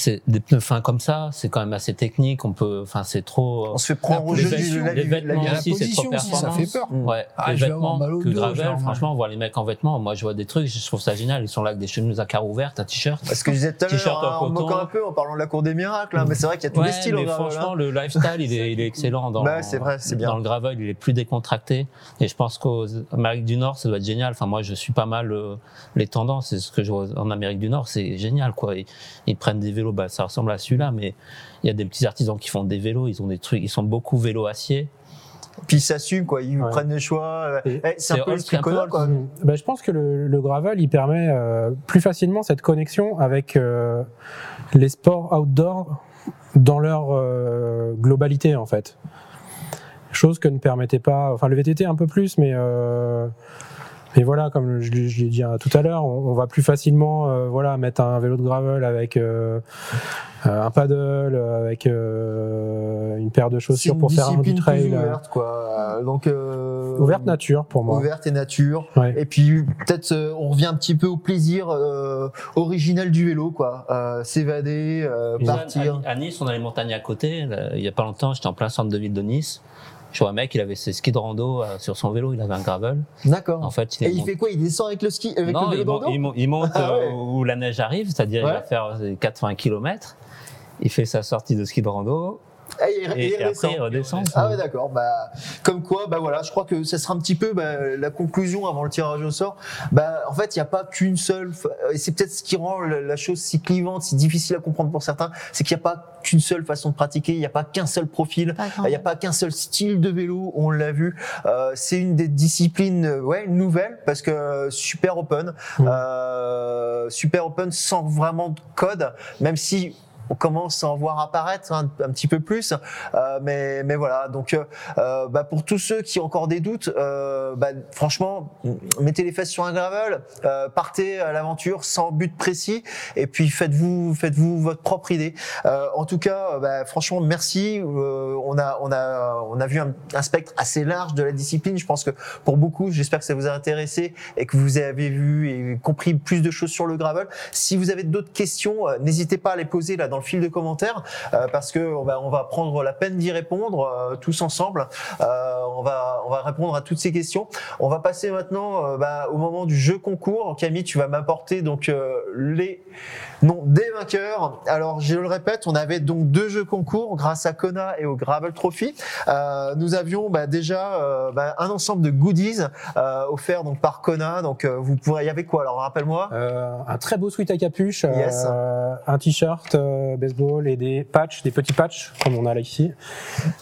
Speaker 2: c'est des pneus fins comme ça, c'est quand même assez technique. On peut, enfin, c'est trop.
Speaker 1: On se fait prendre au
Speaker 5: Les
Speaker 1: jeu du la-
Speaker 2: les vêtements
Speaker 5: la
Speaker 2: aussi, c'est trop
Speaker 5: aussi, ça
Speaker 2: performance.
Speaker 5: fait peur.
Speaker 2: Ouais,
Speaker 5: Ah,
Speaker 2: les vêtements que gravel, franchement, on voit les mecs en vêtements. Moi, je vois des trucs, je trouve ça génial. Ils sont là avec des chemises à carreaux ouvertes, un t-shirt.
Speaker 1: Parce que je disais tout à
Speaker 2: T-shirt
Speaker 1: l'heure, hein,
Speaker 2: coton.
Speaker 1: moquant un peu en parlant de la cour des miracles, hein, mais c'est vrai qu'il y a tous
Speaker 2: Ouais,
Speaker 1: les styles.
Speaker 2: mais franchement,
Speaker 1: hein.
Speaker 2: le lifestyle, il est, il est excellent dans,
Speaker 1: Bah, c'est vrai, c'est bien.
Speaker 2: dans le gravel, il est plus décontracté. Et je pense qu'aux Amérique du Nord, ça doit être génial. Enfin, moi, je suis pas mal euh, les tendances. C'est ce que je vois en Amérique du Nord, c'est génial, quoi. Ils, ils prennent des vélos, bah, ça ressemble à celui-là, mais il y a des petits artisans qui font des vélos. Ils ont des trucs, ils sont beaucoup vélo acier.
Speaker 1: Puis ils s'assument, quoi. Ils
Speaker 3: Ouais.
Speaker 1: prennent le choix. euh, eh, c'est un peu le tricolore, quoi.
Speaker 3: Ben, je pense que le, le gravel, il permet euh, plus facilement cette connexion avec euh, les sports outdoor dans leur euh, globalité, en fait. Chose que ne permettait pas, enfin le VTT un peu plus, mais euh, mais voilà, comme je, l'ai- je l'ai dit euh, tout à l'heure, on, on va plus facilement, euh, voilà, mettre un vélo de gravel avec euh, euh, un paddle, avec euh, une paire de chaussures
Speaker 1: une
Speaker 3: pour faire un du trail,
Speaker 1: plus ouverte, quoi. Donc, euh,
Speaker 3: ouverte nature pour moi.
Speaker 1: Ouverte et nature.
Speaker 3: Ouais.
Speaker 1: Et puis peut-être euh, on revient un petit peu au plaisir euh, original du vélo, quoi. Euh, S'évader, euh, partir.
Speaker 2: À, à Nice, on a les montagnes à côté. Là, il y a pas longtemps, j'étais en plein centre de ville de Nice. Je vois un mec, il avait ses skis de rando euh, sur son vélo, il avait un gravel.
Speaker 1: D'accord.
Speaker 2: En fait, il
Speaker 1: Et il fait quoi? Il descend avec le ski, avec
Speaker 2: non,
Speaker 1: le vélo
Speaker 2: il, monte
Speaker 1: Ah
Speaker 2: euh,
Speaker 1: ouais.
Speaker 2: où la neige arrive, c'est-à-dire il va faire euh, 80 km. Il fait sa sortie de ski de rando
Speaker 1: Il- il
Speaker 2: et, et
Speaker 1: redescend.
Speaker 2: après il redescend.
Speaker 1: Ah ouais d'accord. Bah comme quoi bah voilà, je crois que ça sera un petit peu bah, la conclusion avant le tirage au sort. Bah en fait il n'y a pas qu'une seule fa- et c'est peut-être ce qui rend la chose si clivante, si difficile à comprendre pour certains, c'est qu'il n'y a pas qu'une seule façon de pratiquer, il n'y a pas qu'un seul profil. Il n'y a pas qu'un seul style de vélo, on l'a vu. Euh, c'est une des disciplines, euh, ouais, nouvelle parce que euh, super open,
Speaker 3: Mm.
Speaker 1: euh, super open sans vraiment de code, même si on commence à en voir apparaître un, petit peu plus, euh, mais mais voilà. Donc, euh, euh, bah, pour tous ceux qui ont encore des doutes, euh, bah, franchement, mettez les fesses sur un gravel, euh, partez à l'aventure sans but précis, et puis faites-vous faites-vous votre propre idée. Euh, en tout cas, bah, franchement, merci. On a on a on a vu un, spectre assez large de la discipline. Je pense que pour beaucoup, j'espère que ça vous a intéressé et que vous avez vu et compris plus de choses sur le gravel. Si vous avez d'autres questions, n'hésitez pas à les poser là dans le fil de commentaires euh, parce que on va on va prendre la peine d'y répondre euh, tous ensemble. Euh, on va on va répondre à toutes ces questions. On va passer maintenant bah, au moment du jeu concours. Camille, tu vas m'apporter donc les noms des vainqueurs. Alors je le répète, on avait donc deux jeux concours grâce à Kona et au Gravel Trophy. Nous avions bah, déjà un ensemble de goodies offerts donc par Kona. Donc vous pourrez, il y avait quoi? Alors rappelle-moi.
Speaker 3: Euh, un très beau sweat à capuche, euh,
Speaker 1: Yes.
Speaker 3: un t-shirt, euh, baseball et des patchs, des petits patchs comme on a là ici.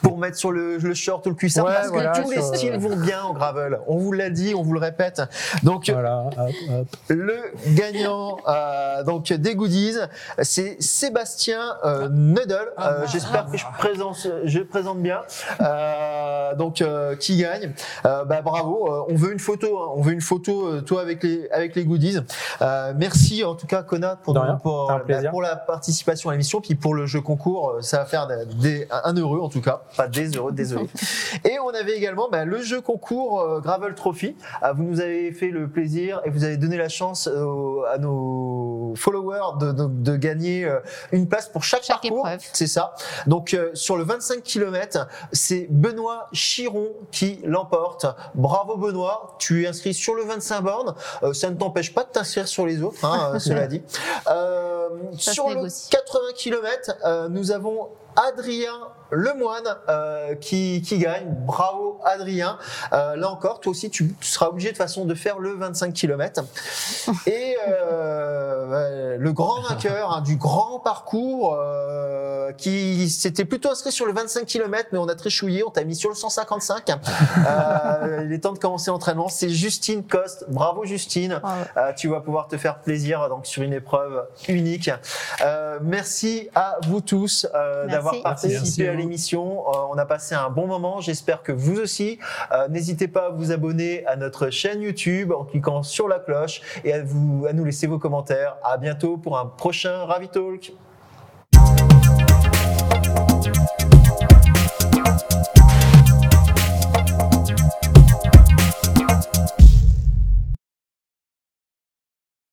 Speaker 1: pour mettre sur le, le short ou le cuissard
Speaker 3: Ouais,
Speaker 1: parce
Speaker 3: voilà,
Speaker 1: que tous les
Speaker 3: sur- euh,
Speaker 1: styles vont bien en gravel. On vous l'a dit, on vous le répète. Donc
Speaker 3: Voilà, hop, hop.
Speaker 1: le gagnant euh, donc des goodies, c'est Sébastien euh, Neudel.
Speaker 3: Ah,
Speaker 1: Euh, J'espère que je présente, je présente bien. Euh, donc euh, qui gagne Euh, Bah bravo. Euh, on veut une photo. hein. On veut une photo euh, toi avec les avec les goodies. Euh, merci en tout cas Kona pour pour, bah, pour la participation à l'émission puis pour le jeu concours. euh, Ça va faire des, un heureux en tout cas, pas des heureux, désolé. Et on avait également bah, le jeu concours euh, Gravel Trophy. Ah, vous nous avez fait le plaisir et vous avez donné la chance euh, à nos followers de, de- de gagner une place pour chaque,
Speaker 4: Chaque
Speaker 1: parcours. C'est ça. Donc euh, sur le 25 km, c'est Benoît Chiron qui l'emporte. Bravo Benoît, tu es inscrit sur le 25 bornes. Euh, ça ne t'empêche pas de t'inscrire sur les autres, hein, cela dit. Euh, sur le
Speaker 4: négocie.
Speaker 1: 80 km, nous avons Adrien Lemoine euh, qui, qui gagne. Bravo Adrien. Euh, là encore, toi aussi, tu, tu seras obligé de façon de faire le 25 km. Et euh, le grand vainqueur hein, du grand parcours euh, qui s'était plutôt inscrit sur le 25 km, mais on a tréchouillé, on t'a mis sur le 155. Euh, il est temps de commencer l'entraînement. C'est Justine Coste. Bravo Justine. Euh, tu vas pouvoir te faire plaisir donc sur une épreuve unique. Euh, merci à vous tous euh,
Speaker 4: Merci.
Speaker 1: D'avoir participé
Speaker 5: Merci à
Speaker 1: l'émission. Euh, on a passé un bon moment. J'espère que vous aussi. Euh, N'hésitez pas à vous abonner à notre chaîne YouTube en cliquant sur la cloche et à, vous, à nous laisser vos commentaires. À bientôt pour un prochain Ravi Talk.